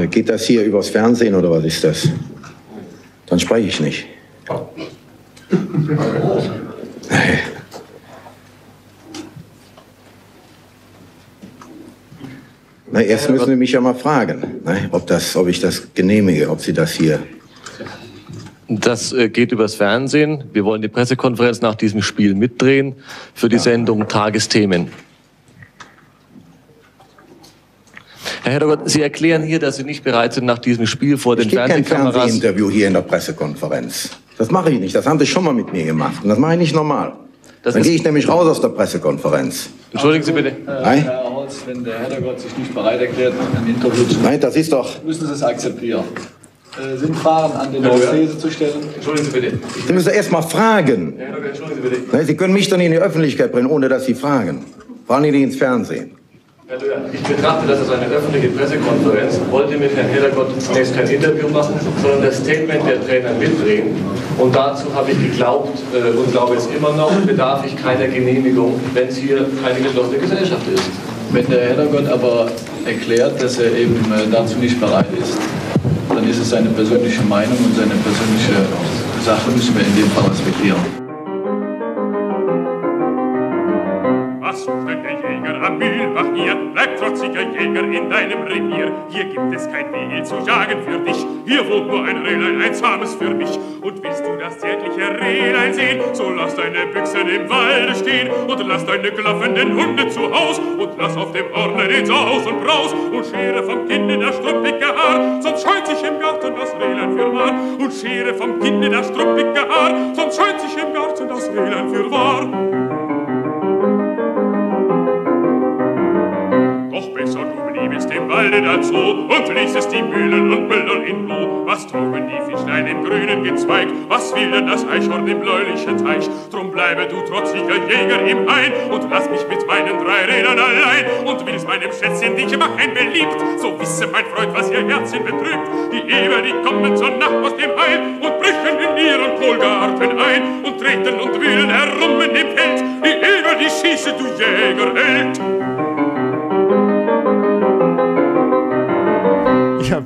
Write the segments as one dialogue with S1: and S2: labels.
S1: Äh, Geht das hier übers Fernsehen oder was ist das? Dann spreche ich nicht. Na, erst müssen Sie mich ja mal fragen, ne, ob, das, ob ich das genehmige, ob Sie das hier.
S2: Das äh, geht übers Fernsehen. Wir wollen die Pressekonferenz nach diesem Spiel mitdrehen für die Sendung Tagesthemen. Herr Heddergott, Sie erklären hier, dass Sie nicht bereit sind, nach diesem Spiel vor den
S1: Ich gebe kein
S2: Fernsehkameras...
S1: Fernsehinterview hier in der Pressekonferenz. Das mache ich nicht. Das haben Sie schon mal mit mir gemacht. Und das mache ich nicht normal.
S2: Das
S1: Dann gehe ich nämlich raus aus der Pressekonferenz.
S2: Entschuldigen Sie bitte.
S1: Nein,
S3: Herr Holz, wenn der Herrgott sich nicht bereit erklärt, ein Interview zu
S1: nein, das ist doch.
S3: müssen Sie es akzeptieren. Äh, sind Fragen an den These zu stellen?
S2: Entschuldigen Sie bitte.
S1: Sie müssen erst mal fragen.
S2: Herr Heddergott, entschuldigen Sie bitte.
S1: Ne, Sie können mich doch nicht in die Öffentlichkeit bringen, ohne dass Sie fragen. Vor allem nicht ins Fernsehen.
S2: Herr Löhr, ich betrachte das als eine öffentliche Pressekonferenz, wollte mit Herrn Heddergott zunächst kein Interview machen, sondern das Statement der Trainer mitdrehen. Und dazu habe ich geglaubt äh, und glaube es immer noch, bedarf ich keiner Genehmigung, wenn es hier eine geschlossene Gesellschaft ist.
S3: Wenn der Herrgott aber erklärt, dass er eben äh, dazu nicht bereit ist, dann ist es seine persönliche Meinung und seine persönliche Sache müssen wir in dem Fall respektieren.
S4: Was der Jäger am Mühlbach hier? Bleib trotziger Jäger in deinem Revier. Hier gibt es kein Wild zu jagen für dich. Hier wohnt nur ein Rehlein, ein zahmes für mich. Und willst du das zärtliche Rehlein sehen, so lass deine Büchsen im Walde stehen und lass deine klaffenden Hunde zu Haus und lass auf dem Ordner den Saus und Braus und schere vom Kinde das struppige Haar, sonst scheut sich im Garten das Rehlein für wahr. Und schere vom Kinde das struppige Haar, sonst scheut sich im Garten das Rehlein für wahr. Walde dazu und ließest die Mühlen und Müller in Ruhe. Was trugen die Fischlein im grünen Gezweig? Was will denn das Eichhorn im bläulichen Teich? Drum bleibe du trotziger Jäger im Hain und lass mich mit meinen drei Rädern allein. Und willst meinem Schätzchen dich machen beliebt, so wisse mein Freund, was ihr Herzchen betrübt. Die Eber, die kommen zur Nacht aus dem Hain und brechen in ihren Kohlgarten ein und treten und wühlen herum in dem Feld. Die Eber, die schieße, du Jägerheld.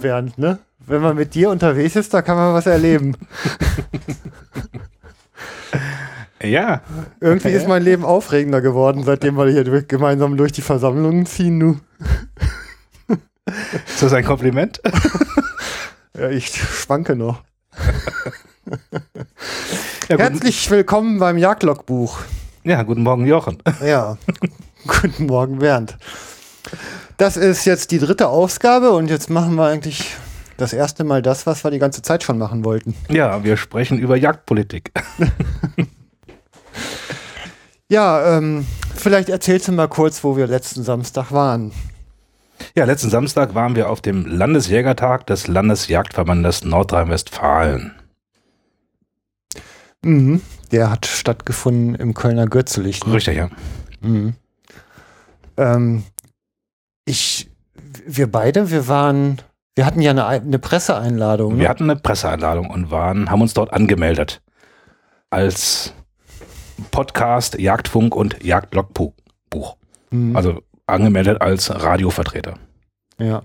S5: Bernd, ne? Wenn man mit dir unterwegs ist, da kann man was erleben.
S6: Ja,
S5: Irgendwie ist mein Leben aufregender geworden, seitdem wir hier durch, gemeinsam durch die Versammlungen ziehen. Nu.
S6: ist das ein Kompliment?
S5: Ja, ich schwanke noch.
S6: Ja,
S5: Herzlich willkommen beim Jagdlogbuch.
S6: ja, guten Morgen, Jochen.
S5: Ja, guten Morgen, Bernd. Das ist jetzt die dritte Ausgabe und jetzt machen wir eigentlich das erste Mal das, was wir die ganze Zeit schon machen wollten.
S6: Ja, wir sprechen über Jagdpolitik.
S5: Ja, ähm, vielleicht erzählst du mal kurz, wo wir letzten Samstag waren.
S6: Ja, letzten Samstag waren wir auf dem Landesjägertag des Landesjagdverbandes Nordrhein-Westfalen.
S5: Mhm. Der hat stattgefunden im Kölner Gürzelich. Ne?
S6: Richtig, ja.
S5: Mhm. Ähm, ich, wir beide, wir waren, wir hatten ja eine, eine Presseeinladung.
S6: Wir
S5: Ne?
S6: hatten eine Presseeinladung und waren, haben uns dort angemeldet. Als Podcast, Jagdfunk und Jagdlogbuch.
S5: Mhm.
S6: Also angemeldet als Radiovertreter.
S5: Ja.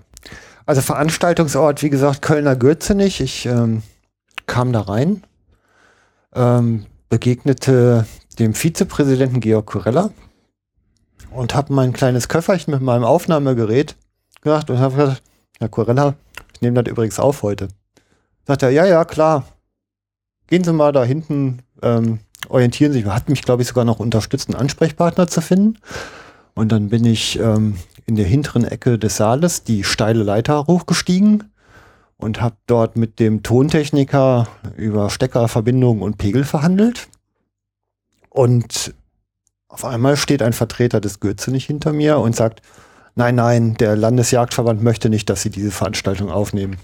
S5: Also Veranstaltungsort, wie gesagt, Kölner Gürzenich. Ich ähm, kam da rein, ähm, begegnete dem Vizepräsidenten Georg Kurella und habe mein kleines Köfferchen mit meinem Aufnahmegerät gemacht und habe gesagt, Herr Kurella, ich nehme das übrigens auf heute. Sagt er, ja, ja, klar. Gehen Sie mal da hinten, ähm, orientieren Sie sich. Hat mich, glaube ich, sogar noch unterstützt, einen Ansprechpartner zu finden. Und dann bin ich ähm, in der hinteren Ecke des Saales die steile Leiter hochgestiegen und habe dort mit dem Tontechniker über Steckerverbindungen und Pegel verhandelt. Und auf einmal steht ein Vertreter des Gürzenich hinter mir und sagt, nein, nein, der Landesjagdverband möchte nicht, dass Sie diese Veranstaltung aufnehmen.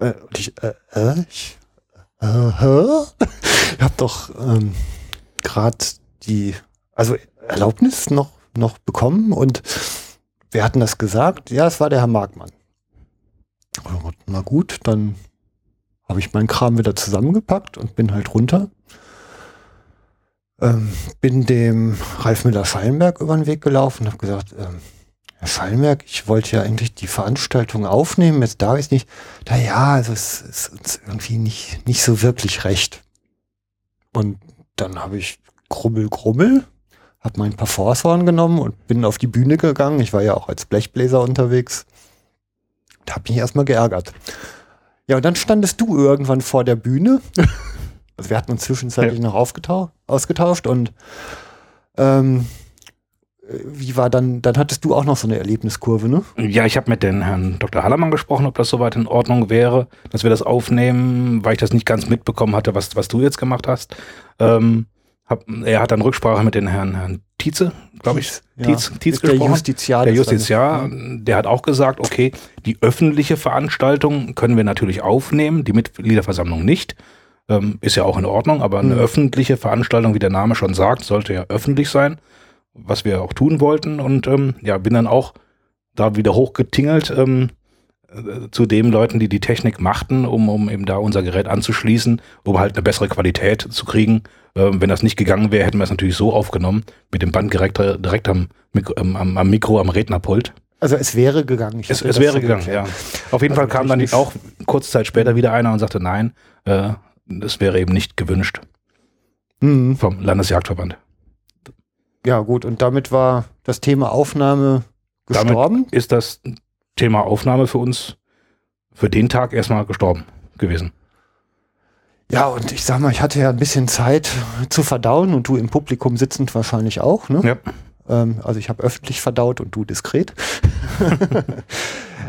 S5: Äh, und ich, äh, äh, ich, äh, ich habe doch ähm, gerade die, also Erlaubnis noch, noch bekommen und wir hatten das gesagt. Ja, es war der Herr Markmann. Na gut, dann habe ich meinen Kram wieder zusammengepackt und bin halt runter. Ähm, bin dem Ralf Müller-Schallenberg über den Weg gelaufen und habe gesagt, ähm, Herr Schallenberg, ich wollte ja eigentlich die Veranstaltung aufnehmen, jetzt darf ich es nicht. Da ja, also es ist uns irgendwie nicht, nicht so wirklich recht. Und dann habe ich Grummel, Grummel, habe mein Parforshorn genommen und bin auf die Bühne gegangen. Ich war ja auch als Blechbläser unterwegs. Da habe mich erstmal geärgert. Ja, und dann standest du irgendwann vor der Bühne. Also wir hatten uns zwischenzeitlich
S6: Ja.
S5: noch ausgetauscht und ähm, wie war dann, dann hattest du auch noch so eine Erlebniskurve, ne?
S6: Ja, ich habe mit den Herrn Dr. Hallermann gesprochen, ob das soweit in Ordnung wäre, dass wir das aufnehmen, weil ich das nicht ganz mitbekommen hatte, was, was du jetzt gemacht hast. Ähm, hab, er hat dann Rücksprache mit den Herrn, Herrn Tietze, glaube ich,
S5: Ja.
S6: Tietz, Tietz
S5: Ist der
S6: gesprochen.
S5: Justiziar.
S6: der Justiziar, der hat auch gesagt, okay, die öffentliche Veranstaltung können wir natürlich aufnehmen, die Mitgliederversammlung nicht. Ähm, ist ja auch in Ordnung, aber eine
S5: Mhm.
S6: öffentliche Veranstaltung, wie der Name schon sagt, sollte ja öffentlich sein, was wir auch tun wollten. Und ähm, ja, bin dann auch da wieder hochgetingelt ähm, äh, zu den Leuten, die die Technik machten, um, um eben da unser Gerät anzuschließen, um halt eine bessere Qualität zu kriegen. Ähm, wenn das nicht gegangen wäre, hätten wir es natürlich so aufgenommen, mit dem Band direkt, direkt am, Mikro, am, am, Mikro, am Rednerpult.
S5: Also es wäre gegangen. Ich
S6: Es, es wäre
S5: so
S6: gegangen,
S5: geklärt.
S6: ja. Auf jeden
S5: Also
S6: Fall kam dann auch kurze Zeit später wieder einer und sagte, nein, äh, das wäre eben nicht gewünscht
S5: Mhm.
S6: vom Landesjagdverband.
S5: Ja, gut, und damit war das Thema Aufnahme
S6: Damit-
S5: gestorben.
S6: Ist das Thema Aufnahme für uns für den Tag erstmal gestorben gewesen?
S5: Ja, und ich sag mal, ich hatte ja ein bisschen Zeit zu verdauen und du im Publikum sitzend wahrscheinlich auch, ne?
S6: Ja.
S5: Ähm, also ich habe öffentlich verdaut und du diskret.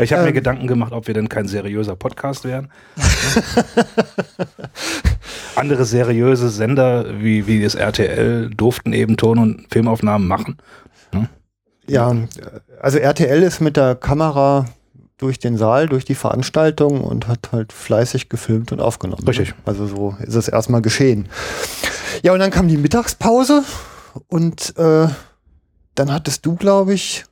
S6: Ich habe mir
S5: Ähm.
S6: Gedanken gemacht, ob wir denn kein seriöser Podcast wären. Andere seriöse Sender wie, wie das RTL durften eben Ton- und Filmaufnahmen machen.
S5: Ja, also RTL ist mit der Kamera durch den Saal, durch die Veranstaltung und hat halt fleißig gefilmt und aufgenommen.
S6: Richtig.
S5: Also so ist es erstmal geschehen. Ja, und dann kam die Mittagspause und äh, dann hattest du, glaube ich,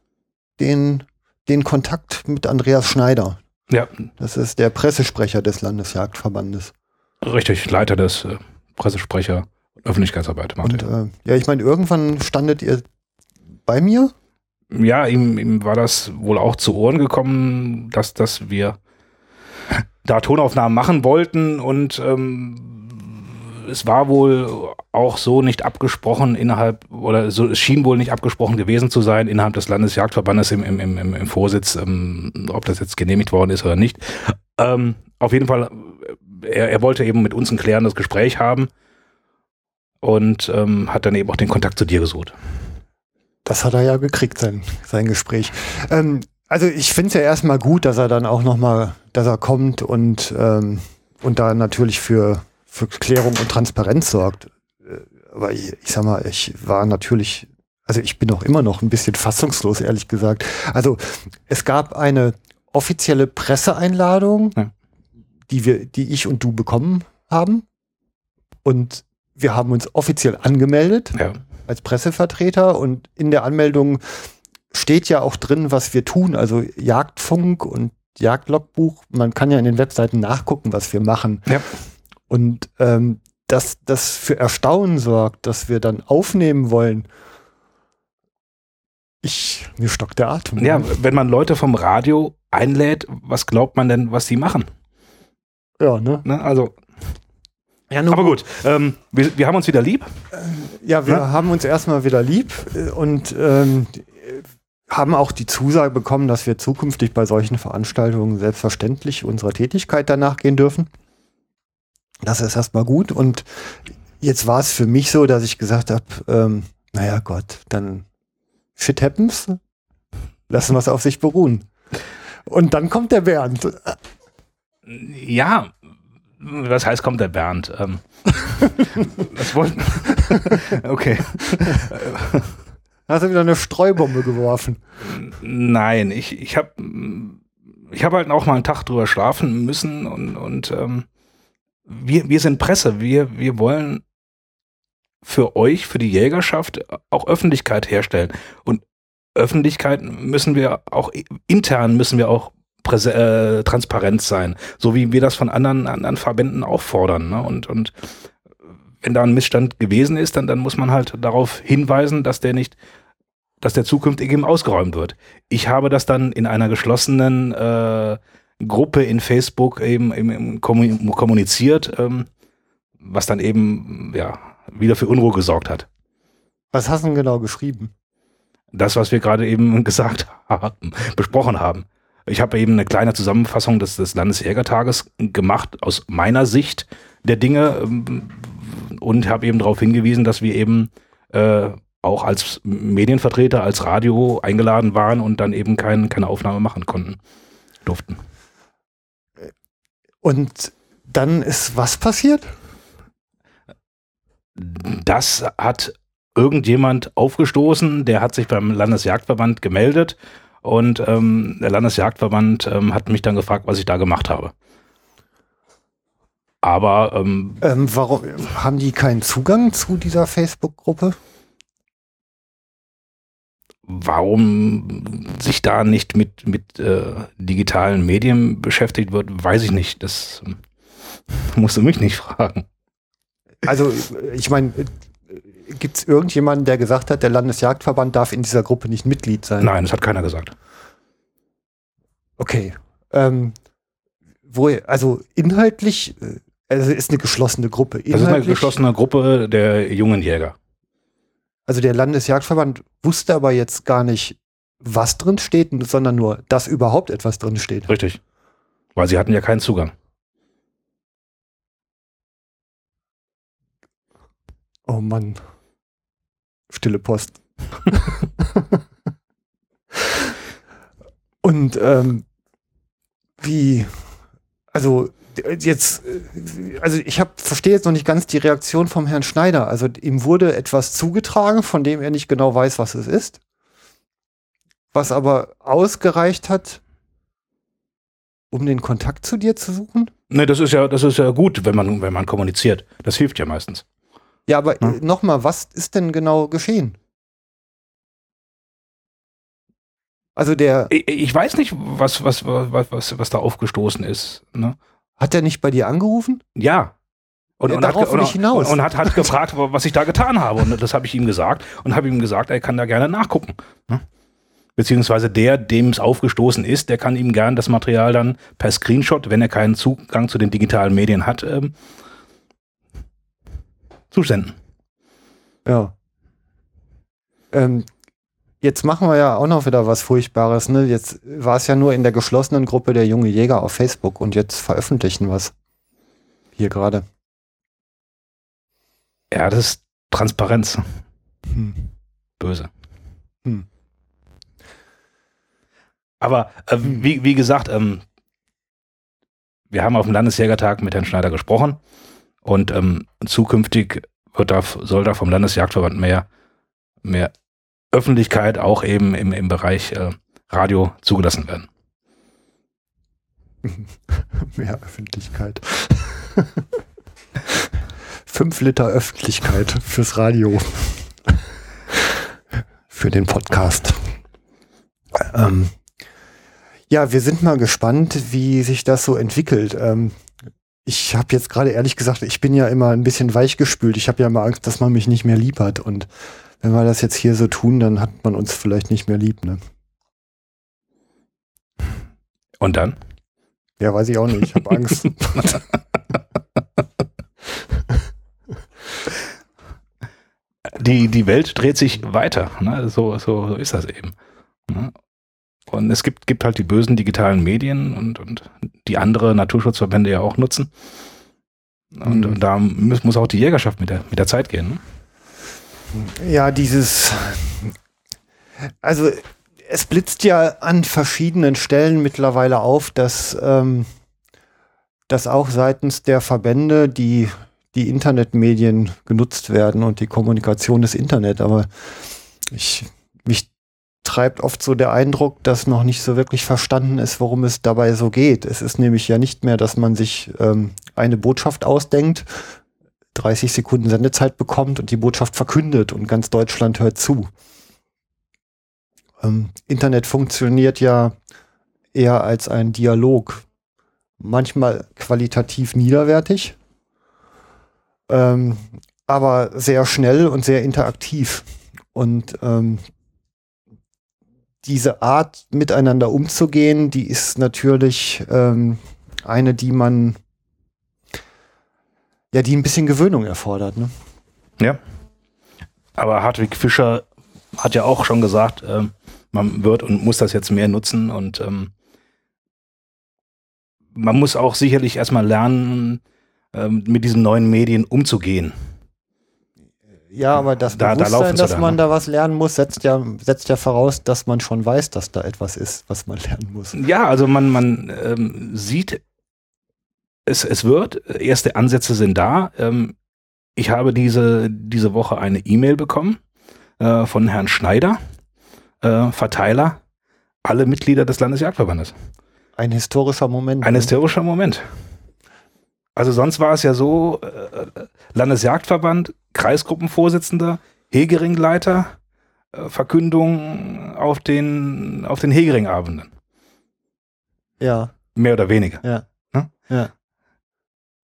S5: den, den Kontakt mit Andreas Schneider.
S6: Ja,
S5: Das ist der Pressesprecher des Landesjagdverbandes.
S6: richtig, Leiter des äh, Pressesprecher Öffentlichkeitsarbeit macht
S5: Und
S6: er.
S5: äh, ja, ich meine, irgendwann standet ihr bei mir.
S6: Ja, ihm, ihm war das wohl auch zu Ohren gekommen, dass, dass wir da Tonaufnahmen machen wollten und ähm, es war wohl auch so nicht abgesprochen innerhalb, oder so, es schien wohl nicht abgesprochen gewesen zu sein innerhalb des Landesjagdverbandes im, im, im, im, Vorsitz, ähm, ob das jetzt genehmigt worden ist oder nicht. Ähm, auf jeden Fall, äh, er, er wollte eben mit uns ein klärendes Gespräch haben und ähm, hat dann eben auch den Kontakt zu dir gesucht.
S5: Das hat er ja gekriegt, sein, sein Gespräch. Ähm, also ich finde es ja erstmal gut, dass er dann auch nochmal, dass er kommt und, ähm, und da natürlich für, für Klärung und Transparenz sorgt. Äh, Aber ich, ich sag mal, ich war natürlich, also ich bin auch immer noch ein bisschen fassungslos, ehrlich gesagt. Also es gab eine offizielle Presseeinladung,
S6: Ja.
S5: die wir, die ich und du bekommen haben. Und wir haben uns offiziell angemeldet
S6: Ja.
S5: als Pressevertreter und in der Anmeldung steht ja auch drin, was wir tun, also Jagdfunk und Jagdlogbuch. Man kann ja in den Webseiten nachgucken, was wir machen.
S6: Ja.
S5: Und ähm, dass das für Erstaunen sorgt, dass wir dann aufnehmen wollen. Ich, mir stockt der Atem.
S6: Ja, wenn man Leute vom Radio einlädt, was glaubt man denn, was die machen?
S5: ja, ne?
S6: Ne? Also,
S5: Ja, nur
S6: aber gut, ähm, wir, wir haben uns wieder lieb.
S5: Ja, wir
S6: Ja.
S5: haben uns erstmal wieder lieb äh, und ähm, haben auch die Zusage bekommen, dass wir zukünftig bei solchen Veranstaltungen selbstverständlich unserer Tätigkeit danach gehen dürfen. Das ist erstmal gut. Und jetzt war es für mich so, dass ich gesagt habe, ähm, naja Gott, dann shit happens. Lassen wir es auf sich beruhen. Und dann kommt der Bernd.
S6: Ja, was heißt, kommt der Bernd? Ähm, das wollten. okay.
S5: Hast du wieder eine Streubombe geworfen.
S6: Nein, ich, ich habe ich hab halt auch mal einen Tag drüber schlafen müssen und, und ähm, wir, wir sind Presse. Wir, wir wollen für euch, für die Jägerschaft auch Öffentlichkeit herstellen. Und Öffentlichkeit müssen wir auch intern müssen wir auch äh, transparent sein, so wie wir das von anderen, anderen Verbänden auch fordern. Ne? Und, und wenn da ein Missstand gewesen ist, dann, dann muss man halt darauf hinweisen, dass der nicht dass der zukünftig eben ausgeräumt wird. Ich habe das dann in einer geschlossenen äh, Gruppe in Facebook eben, eben kommuniziert, ähm, was dann eben ja wieder für Unruhe gesorgt hat.
S5: Was hast du denn genau geschrieben?
S6: Das, was wir gerade eben gesagt haben, besprochen haben. Ich habe eben eine kleine Zusammenfassung des, des Landesjägertages gemacht aus meiner Sicht der Dinge ähm, und habe eben darauf hingewiesen, dass wir eben äh, auch als Medienvertreter, als Radio eingeladen waren und dann eben kein, keine Aufnahme machen konnten, durften.
S5: Und dann ist was passiert?
S6: Das hat irgendjemand aufgestoßen, der hat sich beim Landesjagdverband gemeldet und ähm, der Landesjagdverband ähm, hat mich dann gefragt, was ich da gemacht habe. Aber
S5: ähm, ähm, warum haben die keinen Zugang zu dieser Facebook-Gruppe?
S6: Warum sich da nicht mit, mit äh, digitalen Medien beschäftigt wird, weiß ich nicht. Das musst du mich nicht fragen.
S5: Also, ich meine, gibt es irgendjemanden, der gesagt hat, der Landesjagdverband darf in dieser Gruppe nicht Mitglied sein?
S6: Nein, das hat keiner gesagt.
S5: Okay. Ähm, wo, also inhaltlich, äh, also ist eine geschlossene Gruppe.
S6: Inhaltlich, das ist eine geschlossene Gruppe der jungen Jäger.
S5: Also der Landesjagdverband wusste aber jetzt gar nicht, was drin steht, sondern nur, dass überhaupt etwas drin steht.
S6: Richtig. Weil sie hatten ja keinen Zugang.
S5: Oh Mann. Stille Post. Und ähm, wie, also jetzt, also ich habe verstehe jetzt noch nicht ganz die Reaktion vom Herrn Schneider. Also ihm wurde etwas zugetragen, von dem er nicht genau weiß, was es ist, was aber ausgereicht hat, um den Kontakt zu dir zu suchen.
S6: Ne, das ist ja, das ist ja gut, wenn man, wenn man kommuniziert. Das hilft ja meistens.
S5: Ja, aber hm? nochmal, was ist denn genau geschehen? Also der.
S6: Ich, ich, weiß nicht, was, was, was, was, was da aufgestoßen ist. Ne?
S5: Hat er nicht bei dir angerufen?
S6: Ja.
S5: Und, ja, und, hat, und,
S6: und, hat, hat gefragt, was ich da getan habe. Und das habe ich ihm gesagt und habe ihm gesagt, er kann da gerne nachgucken. Ne? Beziehungsweise der, dem es aufgestoßen ist, der kann ihm gern das Material dann per Screenshot, wenn er keinen Zugang zu den digitalen Medien hat, ähm, zusenden.
S5: Ja. Ähm, jetzt machen wir ja auch noch wieder was Furchtbares. Ne? Jetzt war es ja nur in der geschlossenen Gruppe der junge Jäger auf Facebook und jetzt veröffentlichen was. Hier gerade.
S6: Ja, das ist Transparenz. Hm. Böse. Hm. Aber äh, wie, wie gesagt, ähm, wir haben auf dem Landesjägertag mit Herrn Schneider gesprochen und ähm, zukünftig wird da, soll da vom Landesjagdverband mehr, mehr Öffentlichkeit auch eben im, im Bereich äh, Radio zugelassen werden.
S5: Mehr Öffentlichkeit. Fünf Liter Öffentlichkeit fürs Radio. Für den Podcast. Ähm, ja, wir sind mal gespannt, wie sich das so entwickelt. Ähm, ich habe jetzt gerade ehrlich gesagt, ich bin ja immer ein bisschen weichgespült. Ich habe ja immer Angst, dass man mich nicht mehr lieb hat. Und wenn wir das jetzt hier so tun, dann hat man uns vielleicht nicht mehr lieb, ne?
S6: Und dann?
S5: Ja, weiß ich auch nicht. Ich habe Angst.
S6: die, die Welt dreht sich weiter. Ne? So, so, so ist das eben. Ne? Und es gibt, gibt halt die bösen digitalen Medien und, und die andere Naturschutzverbände ja auch nutzen. Und, mhm. und da muss, muss, auch die Jägerschaft mit der, mit der Zeit gehen.
S5: Ne? Ja, dieses, also es blitzt ja an verschiedenen Stellen mittlerweile auf, dass, ähm, dass auch seitens der Verbände die, die Internetmedien genutzt werden und die Kommunikation des Internet. Aber ich, mich treibt oft so der Eindruck, dass noch nicht so wirklich verstanden ist, worum es dabei so geht. Es ist nämlich ja nicht mehr, dass man sich ähm, eine Botschaft ausdenkt, 30 Sekunden Sendezeit bekommt und die Botschaft verkündet und ganz Deutschland hört zu. Ähm, Internet funktioniert ja eher als ein Dialog, manchmal qualitativ niederwertig, ähm, aber sehr schnell und sehr interaktiv. Und ähm, diese Art, miteinander umzugehen, die ist natürlich ähm, eine, die man, ja, die ein bisschen Gewöhnung erfordert. Ne?
S6: Ja. Aber Hartwig Fischer hat ja auch schon gesagt, ähm, man wird und muss das jetzt mehr nutzen und ähm, man muss auch sicherlich erstmal lernen, ähm, mit diesen neuen Medien umzugehen.
S5: Ja, aber das
S6: Da- da
S5: Bewusstsein,
S6: sie
S5: dass man
S6: ne?
S5: da was lernen muss, setzt ja, setzt ja voraus, dass man schon weiß, dass da etwas ist, was man lernen muss.
S6: Ja, also man, man ähm, sieht, es, es wird, erste Ansätze sind da. Ähm, ich habe diese, diese Woche eine E-Mail bekommen äh, von Herrn Schneider, äh, Verteiler, alle Mitglieder des Landesjagdverbandes.
S5: Ein historischer Moment.
S6: Ein
S5: ne?
S6: historischer Moment. Also sonst war es ja so, äh, Landesjagdverband, Kreisgruppenvorsitzender, Hegeringleiter, äh, Verkündung auf den, auf den Hegeringabenden.
S5: Ja,
S6: Mehr oder weniger.
S5: ja.
S6: Hm?
S5: Ja.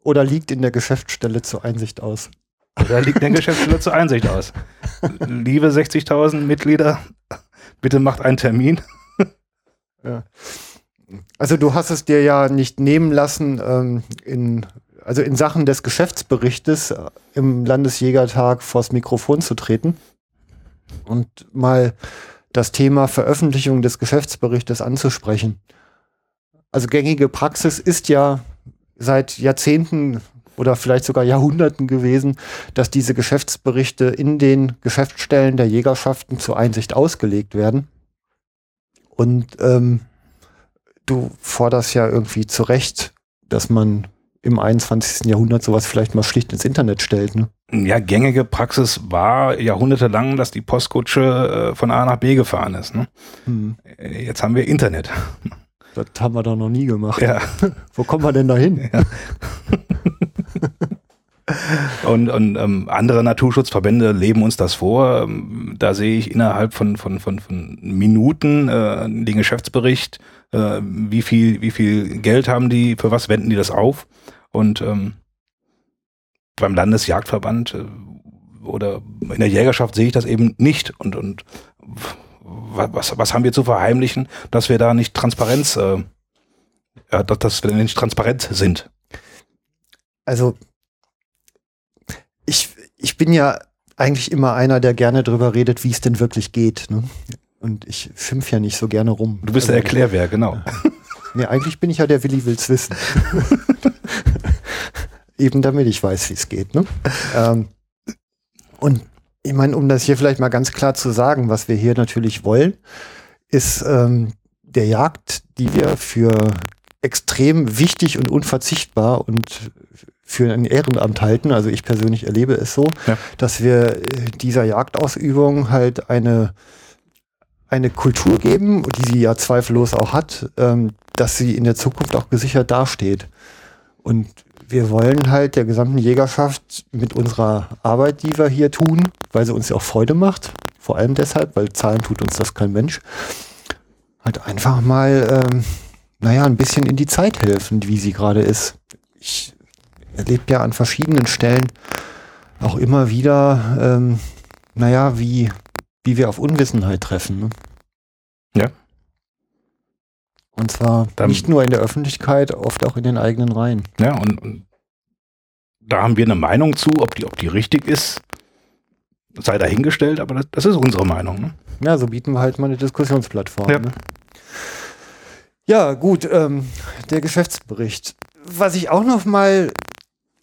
S5: Oder liegt in der Geschäftsstelle zur Einsicht aus.
S6: Da liegt der Geschäftsführer zur Einsicht aus. Liebe 60.000 Mitglieder, bitte macht einen Termin.
S5: Also du hast es dir ja nicht nehmen lassen, ähm, in, also in Sachen des Geschäftsberichtes äh, im Landesjägertag vors Mikrofon zu treten und mal das Thema Veröffentlichung des Geschäftsberichtes anzusprechen. Also gängige Praxis ist ja seit Jahrzehnten oder vielleicht sogar Jahrhunderten gewesen, dass diese Geschäftsberichte in den Geschäftsstellen der Jägerschaften zur Einsicht ausgelegt werden. Und ähm, du forderst ja irgendwie zu Recht, dass man im 21. Jahrhundert sowas vielleicht mal schlicht ins Internet stellt. Ne?
S6: Ja, gängige Praxis war jahrhundertelang, dass die Postkutsche äh, von A nach B gefahren ist. Ne?
S5: Hm.
S6: Äh, Jetzt haben wir Internet.
S5: Das haben wir doch noch nie gemacht.
S6: Ja.
S5: Wo kommen wir denn da hin?
S6: Und, und ähm, andere Naturschutzverbände leben uns das vor. Ähm, Da sehe ich innerhalb von, von, von, von Minuten äh, den Geschäftsbericht, äh, wie, viel, wie viel Geld haben die, für was wenden die das auf. Und ähm, beim Landesjagdverband äh, oder in der Jägerschaft sehe ich das eben nicht. Und, und was, was haben wir zu verheimlichen, dass wir da nicht Transparenz, äh, ja, dass, dass wir nicht transparent sind.
S5: Also ich, ich bin ja eigentlich immer einer, der gerne drüber redet, wie es denn wirklich geht. Ne? Und ich schimpf ja nicht so gerne rum.
S6: Du bist der
S5: Also,
S6: Erklärwer, genau.
S5: Nee, eigentlich bin ich ja der Willi will's wissen. Eben damit ich weiß, wie es geht. Ne? Ähm, und ich meine, um das hier vielleicht mal ganz klar zu sagen, was wir hier natürlich wollen, ist ähm, der Jagd, die wir für extrem wichtig und unverzichtbar und für ein Ehrenamt halten. Also ich persönlich erlebe es so,
S6: Ja.
S5: dass wir äh, dieser Jagdausübung halt eine eine Kultur geben, die sie ja zweifellos auch hat, ähm, dass sie in der Zukunft auch gesichert dasteht. Und wir wollen halt der gesamten Jägerschaft mit unserer Arbeit, die wir hier tun, weil sie uns ja auch Freude macht, vor allem deshalb, weil Zahlen tut uns das kein Mensch, halt einfach mal, ähm, naja, ein bisschen in die Zeit helfen, wie sie gerade ist. Ich erlebe ja an verschiedenen Stellen auch immer wieder, ähm, naja, wie, wie wir auf Unwissenheit treffen. Ne? Und zwar
S6: Dann-
S5: nicht nur in der Öffentlichkeit, oft auch in den eigenen Reihen.
S6: Ja, und, und da haben wir eine Meinung zu, ob die, ob die richtig ist, sei dahingestellt, aber das, das ist unsere Meinung. Ne?
S5: Ja, so bieten wir halt mal eine Diskussionsplattform.
S6: Ja.
S5: Ne? ja gut, ähm, der Geschäftsbericht. Was ich auch noch mal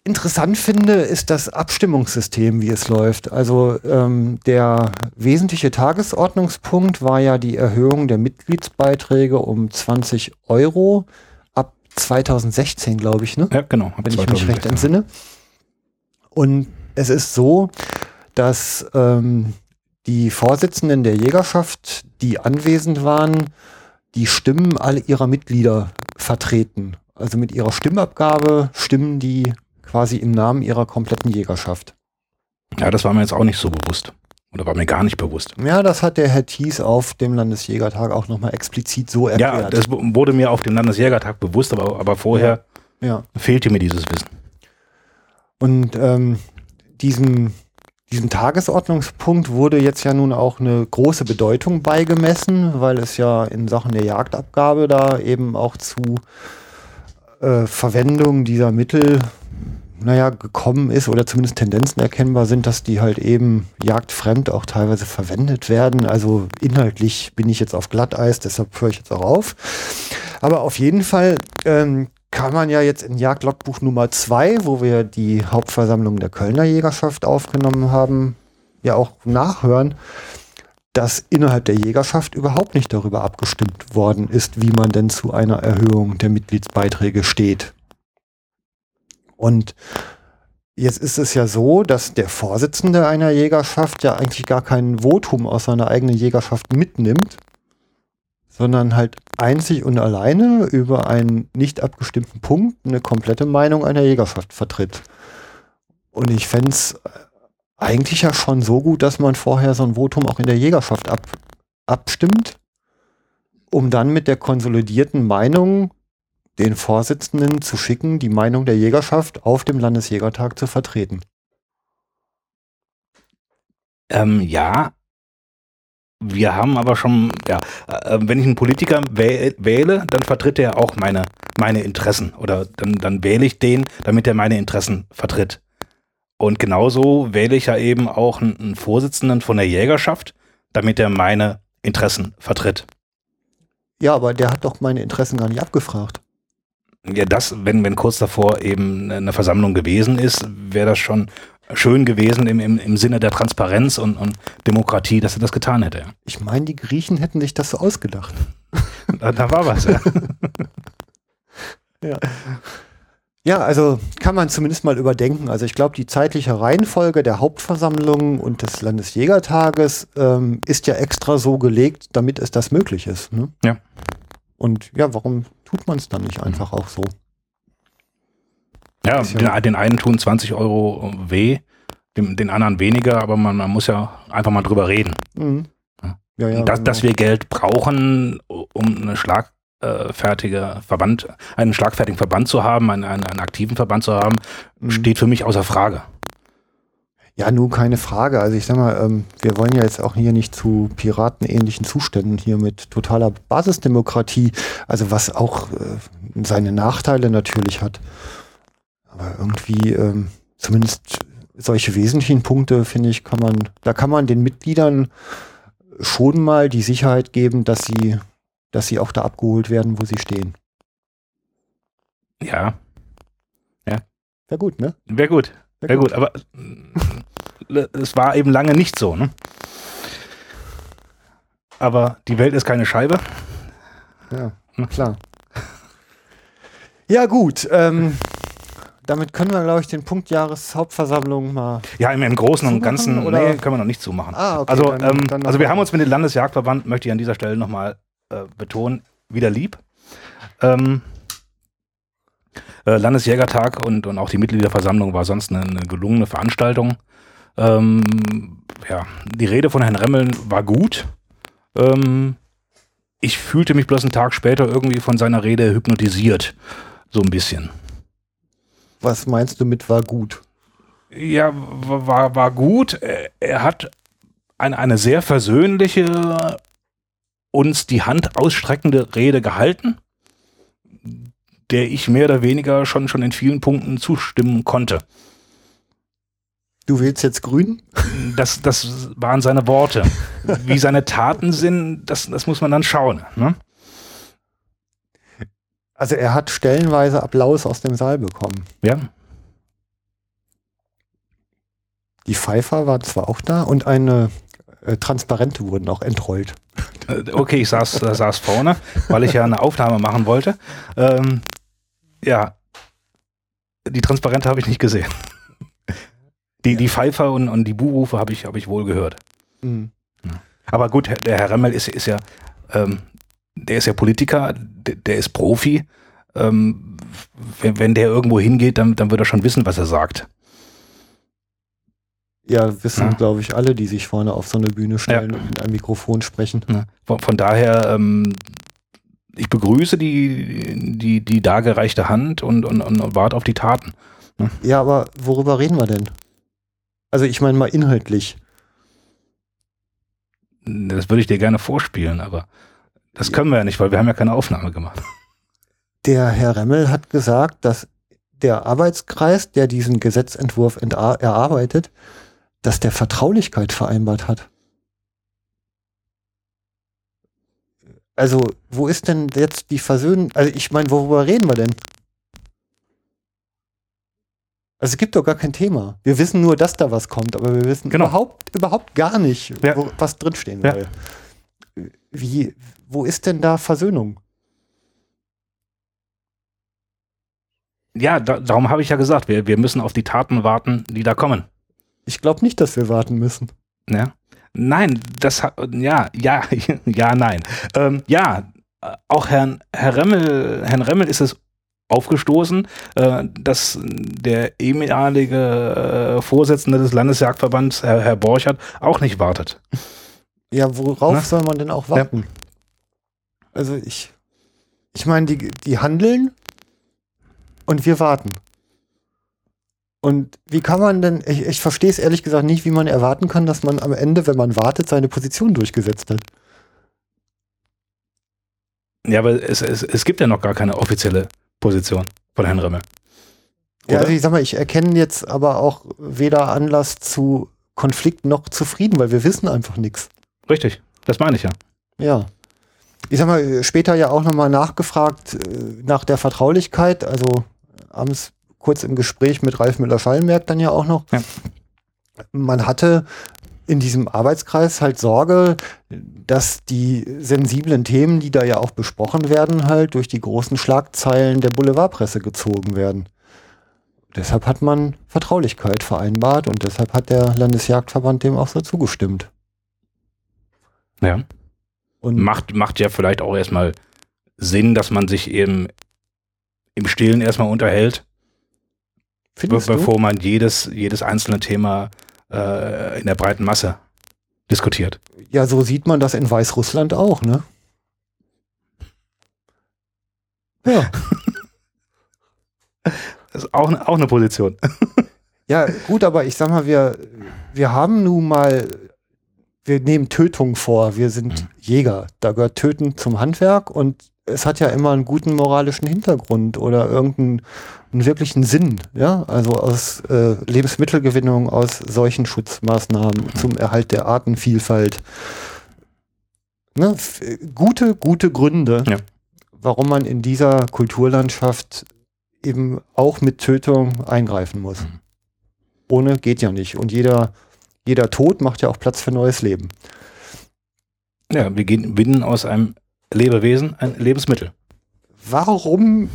S5: interessant finde, ist das Abstimmungssystem, wie es läuft. Also ähm, der wesentliche Tagesordnungspunkt war ja die Erhöhung der Mitgliedsbeiträge um 20 Euro ab 2016, glaube ich, ne?
S6: Ja, genau.
S5: wenn ich mich recht
S6: 2016.
S5: entsinne. Und es ist so, dass ähm, die Vorsitzenden der Jägerschaft, die anwesend waren, die Stimmen all ihrer Mitglieder vertreten. Also mit ihrer Stimmabgabe stimmen die quasi im Namen ihrer kompletten Jägerschaft.
S6: Ja, das war mir jetzt auch nicht so bewusst. Oder war mir gar nicht bewusst.
S5: Ja, das hat der Herr Thies auf dem Landesjägertag auch nochmal explizit so
S6: Ja,
S5: erklärt.
S6: das wurde mir auf dem Landesjägertag bewusst, aber, aber vorher
S5: ja.
S6: fehlte mir dieses Wissen.
S5: Und ähm, diesem, diesem Tagesordnungspunkt wurde jetzt ja nun auch eine große Bedeutung beigemessen, weil es ja in Sachen der Jagdabgabe da eben auch zu äh, Verwendung dieser Mittel naja, gekommen ist oder zumindest Tendenzen erkennbar sind, dass die halt eben jagdfremd auch teilweise verwendet werden. Also inhaltlich bin ich jetzt auf Glatteis, deshalb höre ich jetzt auch auf. Aber auf jeden Fall ähm, kann man ja jetzt in Jagdlogbuch Nummer zwei, wo wir die Hauptversammlung der Kölner Jägerschaft aufgenommen haben, ja auch nachhören, dass innerhalb der Jägerschaft überhaupt nicht darüber abgestimmt worden ist, wie man denn zu einer Erhöhung der Mitgliedsbeiträge steht. Und jetzt ist es ja so, dass der Vorsitzende einer Jägerschaft ja eigentlich gar kein Votum aus seiner eigenen Jägerschaft mitnimmt, sondern halt einzig und alleine über einen nicht abgestimmten Punkt eine komplette Meinung einer Jägerschaft vertritt. Und ich fände es eigentlich ja schon so gut, dass man vorher so ein Votum auch in der Jägerschaft ab, abstimmt, um dann mit der konsolidierten Meinung den Vorsitzenden zu schicken, die Meinung der Jägerschaft auf dem Landesjägertag zu vertreten.
S6: Ähm, ja. Wir haben aber schon, ja, äh, wenn ich einen Politiker wähle, dann vertritt er auch meine, meine Interessen. Oder dann, dann wähle ich den, damit er meine Interessen vertritt. Und genauso wähle ich ja eben auch einen, einen Vorsitzenden von der Jägerschaft, damit er meine Interessen vertritt.
S5: Ja, aber der hat doch meine Interessen gar nicht abgefragt
S6: ja, das, wenn, wenn kurz davor eben eine Versammlung gewesen ist, wäre das schon schön gewesen im, im, im Sinne der Transparenz und, und Demokratie, dass er das getan hätte.
S5: Ich meine, die Griechen hätten sich das so ausgedacht.
S6: da, da war was, ja.
S5: ja. Ja, also kann man zumindest mal überdenken. Also ich glaube, die zeitliche Reihenfolge der Hauptversammlung und des Landesjägertages ähm, ist ja extra so gelegt, damit es das möglich ist. Ne?
S6: Ja.
S5: Und ja, warum tut man es dann nicht einfach auch so?
S6: Ja, den, den, einen tun 20 Euro weh, dem, den anderen weniger, aber man, man muss ja einfach mal drüber reden. Mhm. Ja, ja, dass, genau. dass wir Geld brauchen, um eine schlagfertige Verband, einen schlagfertigen Verband zu haben, einen, einen, einen aktiven Verband zu haben, mhm. steht für mich außer Frage.
S5: Ja, nun keine Frage. Also ich sag mal, ähm, wir wollen ja jetzt auch hier nicht zu piratenähnlichen Zuständen hier mit totaler Basisdemokratie, also was auch äh, seine Nachteile natürlich hat. Aber irgendwie, ähm, zumindest solche wesentlichen Punkte, finde ich, kann man, da kann man den Mitgliedern schon mal die Sicherheit geben, dass sie, dass sie auch da abgeholt werden, wo sie stehen.
S6: Ja. Ja.
S5: Wäre gut, ne?
S6: Wäre gut. Ja gut, aber äh, es war eben lange nicht so. Ne? Aber die Welt ist keine Scheibe.
S5: Ja, hm. klar. Ja gut, ähm, damit können wir, glaube ich, den Punkt Jahreshauptversammlung mal.
S6: Ja, im, im Großen und Ganzen oder? Nee, können wir noch nicht zumachen. Ah, okay, also, dann, ähm, dann also wir haben uns mit dem Landesjagdverband, möchte ich an dieser Stelle nochmal äh, betonen, wieder lieb. Ähm, äh, Landesjägertag und, und auch die Mitgliederversammlung war sonst eine, eine gelungene Veranstaltung. Ähm, ja, die Rede von Herrn Remmeln war gut. Ähm, ich fühlte mich bloß einen Tag später irgendwie von seiner Rede hypnotisiert. So ein bisschen.
S5: Was meinst du mit war gut?
S6: Ja, war, war gut. Er hat eine, eine sehr versöhnliche, uns die Hand ausstreckende Rede gehalten der ich mehr oder weniger schon, schon in vielen Punkten zustimmen konnte.
S5: Du willst jetzt grün?
S6: Das, das waren seine Worte. Wie seine Taten sind, das, das muss man dann schauen. Ne?
S5: Also er hat stellenweise Applaus aus dem Saal bekommen.
S6: Ja.
S5: Die Pfeifer waren zwar auch da und eine äh, Transparente wurden auch entrollt.
S6: Äh, okay, ich saß, saß vorne, weil ich ja eine Aufnahme machen wollte. Ähm, ja, die Transparente habe ich nicht gesehen. Die, ja. die Pfeifer und, und die Buhrufe habe ich, hab ich wohl gehört. Mhm. Aber gut, der Herr Remmel ist, ist ja, ähm, der ist ja Politiker, der, der ist Profi. Ähm, wenn, wenn der irgendwo hingeht, dann, dann wird er schon wissen, was er sagt.
S5: Ja, wissen, ja. glaube ich, alle, die sich vorne auf so eine Bühne stellen ja. und mit einem Mikrofon sprechen.
S6: Von, von, daher, ähm, ich begrüße die, die, die dargereichte Hand und, und, und warte auf die Taten.
S5: Ja, aber worüber reden wir denn? Also ich meine mal inhaltlich.
S6: Das würde ich dir gerne vorspielen, aber das können wir ja nicht, weil wir haben ja keine Aufnahme gemacht.
S5: Der Herr Remmel hat gesagt, dass der Arbeitskreis, der diesen Gesetzentwurf erarbeitet, dass der Vertraulichkeit vereinbart hat. Also, wo ist denn jetzt die Versöhnung? Also, ich meine, worüber reden wir denn? Also, es gibt doch gar kein Thema. Wir wissen nur, dass da was kommt, aber wir wissen
S6: Genau.
S5: überhaupt, überhaupt gar nicht,
S6: Ja.
S5: wo, was drinstehen
S6: Ja.
S5: soll. Wie, wo ist denn da Versöhnung?
S6: Ja, da, darum habe ich ja gesagt, wir, wir müssen auf die Taten warten, die da kommen.
S5: Ich glaube nicht, dass wir warten müssen.
S6: Ja? Nein, das hat, ja, ja, ja, nein. Ähm, ja, äh, auch Herrn, Herr Remmel, Herrn Remmel ist es aufgestoßen, äh, dass der ehemalige äh, Vorsitzende des Landesjagdverbands, Herr, Herr Borchert, auch nicht wartet.
S5: Ja, worauf
S6: Na?
S5: soll man denn auch warten? Also ich, ich meine, die, die handeln und wir warten. Und wie kann man denn, ich, ich verstehe es ehrlich gesagt nicht, wie man erwarten kann, dass man am Ende, wenn man wartet, seine Position durchgesetzt hat.
S6: Ja, aber es, es, es gibt ja noch gar keine offizielle Position von Herrn Remmel.
S5: Ja,
S6: Oder?
S5: also ich sag mal, ich erkenne jetzt aber auch weder Anlass zu Konflikt noch zu Frieden, weil wir wissen einfach nichts.
S6: Richtig, das meine ich ja.
S5: Ja. Ich sag mal, später ja auch nochmal nachgefragt äh, nach der Vertraulichkeit, also abends kurz im Gespräch mit Ralf Müller-Schallenberg dann ja auch noch.
S6: Ja.
S5: Man hatte in diesem Arbeitskreis halt Sorge, dass die sensiblen Themen, die da ja auch besprochen werden, halt durch die großen Schlagzeilen der Boulevardpresse gezogen werden. Deshalb hat man Vertraulichkeit vereinbart und deshalb hat der Landesjagdverband dem auch so zugestimmt.
S6: Ja.
S5: Und
S6: Macht, macht ja vielleicht auch erstmal Sinn, dass man sich eben im Stillen erstmal unterhält,
S5: findest du?
S6: bevor man jedes, jedes einzelne Thema äh, in der breiten Masse diskutiert.
S5: Ja, so sieht man das in Weißrussland auch, ne? Ja.
S6: Das ist auch, ne- auch eine Position.
S5: Ja, gut, aber ich sag mal, wir, wir haben nun mal, wir nehmen Tötung vor, wir sind Jäger. Da gehört Töten zum Handwerk und es hat ja immer einen guten moralischen Hintergrund oder irgendeinen einen wirklichen Sinn, ja, also aus äh, Lebensmittelgewinnung, aus solchen Schutzmaßnahmen zum Erhalt der Artenvielfalt. Ne? Gute, gute Gründe,
S6: Ja.
S5: warum man in dieser Kulturlandschaft eben auch mit Tötung eingreifen muss.
S6: Mhm.
S5: Ohne geht ja nicht. Und jeder, jeder Tod macht ja auch Platz für neues Leben.
S6: Ja, wir gehen, gewinnen aus einem Lebewesen ein Lebensmittel.
S5: Warum,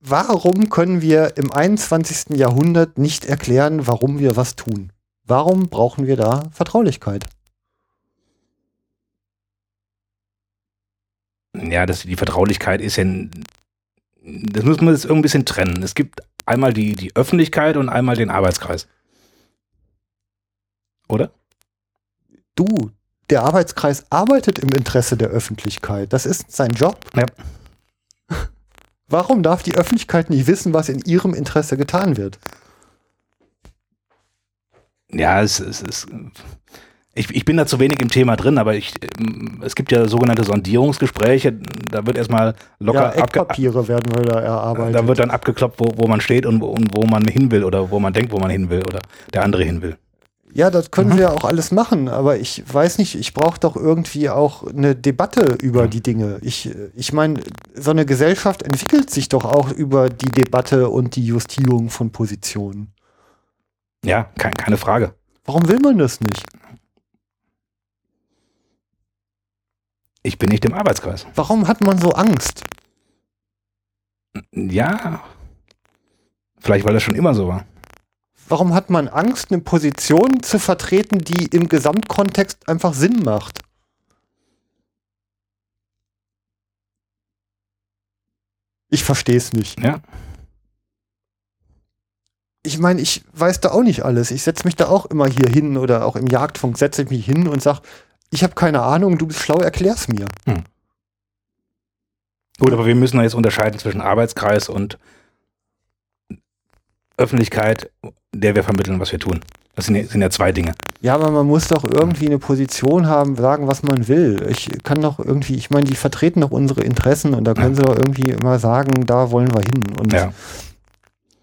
S5: warum können wir im 21. Jahrhundert nicht erklären, warum wir was tun? Warum brauchen wir da Vertraulichkeit?
S6: Ja, das, die Vertraulichkeit ist ja, das muss man jetzt irgendwie ein bisschen trennen. Es gibt einmal die, die Öffentlichkeit und einmal den Arbeitskreis. Oder?
S5: Du, der Arbeitskreis arbeitet im Interesse der Öffentlichkeit. Das ist sein Job.
S6: Ja.
S5: Warum darf die Öffentlichkeit nicht wissen, was in ihrem Interesse getan wird?
S6: Ja, es, es ich, ich bin da zu wenig im Thema drin, aber ich, ähm, es gibt ja sogenannte Sondierungsgespräche. Da wird erstmal locker
S5: ja, Eckpapiere werden wir da erarbeitet.
S6: da wird dann abgekloppt, wo, wo man steht und, wo- und wo man hin will oder wo man denkt, wo man hin will oder der andere hin will.
S5: Ja, das
S6: Mhm.
S5: können wir auch alles machen, aber ich weiß nicht, ich brauche doch irgendwie auch eine Debatte über
S6: Mhm.
S5: die Dinge. Ich, ich meine, so eine Gesellschaft entwickelt sich doch auch über die Debatte und die Justierung von Positionen.
S6: Ja, kein, keine Frage.
S5: Warum will man das nicht?
S6: Ich bin nicht im Arbeitskreis.
S5: Warum hat man so Angst?
S6: Ja. Vielleicht, weil das schon immer so war.
S5: Warum hat man Angst, eine Position zu vertreten, die im Gesamtkontext einfach Sinn macht? Ich verstehe es nicht.
S6: Ja.
S5: ich meine, ich weiß da auch nicht alles. Ich setze mich da auch immer hier hin oder auch im Jagdfunk setze ich mich hin und sage, ich habe keine Ahnung, du bist schlau, erklär's mir.
S6: Gut, aber wir müssen da jetzt unterscheiden zwischen Arbeitskreis und Öffentlichkeit, der wir vermitteln, was wir tun. Das sind ja, sind ja zwei Dinge.
S5: Ja, aber man muss doch irgendwie eine Position haben, sagen, was man will. Ich kann doch irgendwie, ich meine, die vertreten doch unsere Interessen und da können sie doch irgendwie immer sagen, da wollen wir hin. Und
S6: Ja.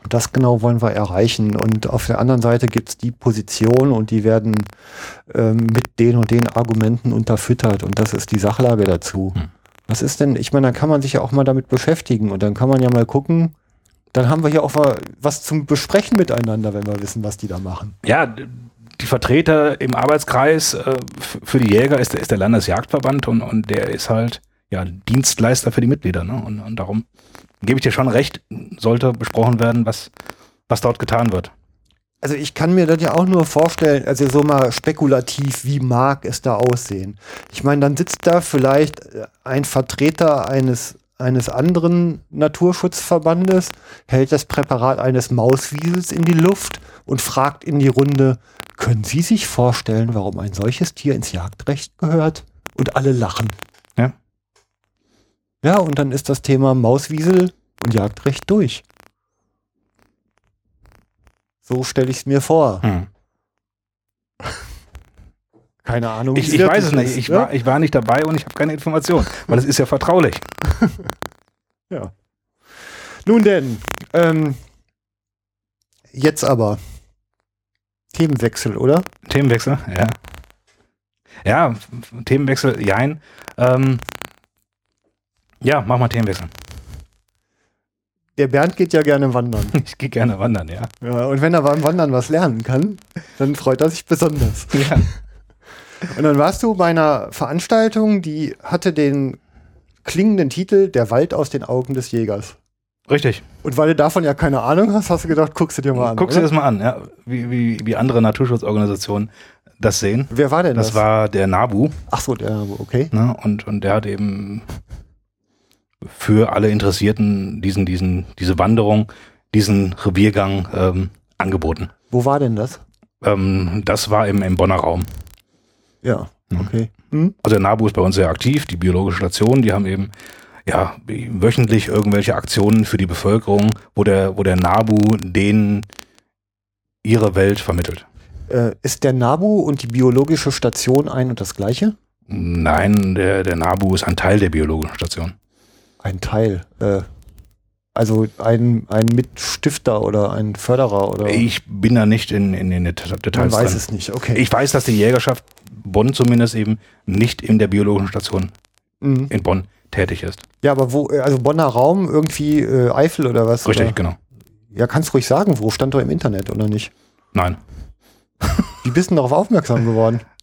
S5: das genau wollen wir erreichen. Und auf der anderen Seite gibt es die Position und die werden ähm, mit den und den Argumenten unterfüttert. Und das ist die Sachlage dazu.
S6: Hm.
S5: Was ist denn, ich meine, dann kann man sich ja auch mal damit beschäftigen und dann kann man ja mal gucken, dann haben wir hier auch mal was zum Besprechen miteinander, wenn wir wissen, was die da machen.
S6: Ja, die Vertreter im Arbeitskreis äh, für die Jäger ist, der- ist der Landesjagdverband und, und der ist halt ja Dienstleister für die Mitglieder. Ne? Und, und darum gebe ich dir schon recht, sollte besprochen werden, was, was dort getan wird.
S5: Also ich kann mir das ja auch nur vorstellen, also so mal spekulativ, wie mag es da aussehen. Ich meine, dann sitzt da vielleicht äh, ein Vertreter eines, eines anderen Naturschutzverbandes, hält das Präparat eines Mauswiesels in die Luft und fragt in die Runde, können Sie sich vorstellen, warum ein solches Tier ins Jagdrecht gehört? Und alle lachen.
S6: Ja.
S5: Ja, und dann ist das Thema Mauswiesel und Jagdrecht durch. So stelle ich es mir vor.
S6: Hm.
S5: Keine Ahnung.
S6: Ich, ich weiß es nicht.
S5: ist,
S6: Ich war, ich war nicht dabei und ich habe keine Information, weil es ist ja vertraulich.
S5: Ja. Nun denn, ähm, jetzt aber Themenwechsel, oder?
S6: Themenwechsel, ja. Ja, Themenwechsel, jein. Ähm, ja, mach mal Themenwechsel.
S5: Der Bernd geht ja gerne wandern.
S6: Ich gehe gerne wandern, ja.
S5: Ja, und wenn er beim Wandern was lernen kann, dann freut er sich besonders.
S6: Ja.
S5: Und dann warst du bei einer Veranstaltung, die hatte den klingenden Titel Der Wald aus den Augen des Jägers.
S6: Richtig.
S5: Und weil du davon ja keine Ahnung hast, hast du gedacht, guckst du dir mal an.
S6: Guck dir
S5: oder?
S6: das mal an, ja, wie, wie, wie andere Naturschutzorganisationen das sehen.
S5: Wer war denn das?
S6: Das war der NABU
S5: Ach so, der, okay.
S6: ne? und, und der hat eben für alle Interessierten diesen, diesen, diese Wanderung, diesen Reviergang ähm, angeboten.
S5: Wo war denn das?
S6: Ähm, das war im, im Bonner Raum.
S5: Ja,
S6: Mhm.
S5: okay. Hm?
S6: Also der NABU ist bei uns sehr aktiv, die biologische Station, die haben eben ja wöchentlich irgendwelche Aktionen für die Bevölkerung, wo der, wo der NABU denen ihre Welt vermittelt.
S5: Äh, ist der NABU und die biologische Station ein und das gleiche?
S6: Nein, der, der NABU ist ein Teil der biologischen Station.
S5: Ein Teil. Äh, also ein, ein Mitstifter oder ein Förderer oder
S6: Ich bin da nicht in, in den Det-
S5: man
S6: Details
S5: weiß
S6: drin.
S5: es nicht. Okay.
S6: Ich weiß, dass die Jägerschaft Bonn zumindest eben nicht in der biologischen Station
S5: Mhm.
S6: in Bonn tätig ist.
S5: Ja, aber wo, äh, also Bonner Raum, irgendwie äh, Eifel oder was?
S6: Richtig,
S5: Oder?
S6: genau.
S5: Ja, kannst ruhig sagen, wo stand doch im Internet oder nicht?
S6: Nein.
S5: Wie bist du denn darauf aufmerksam geworden?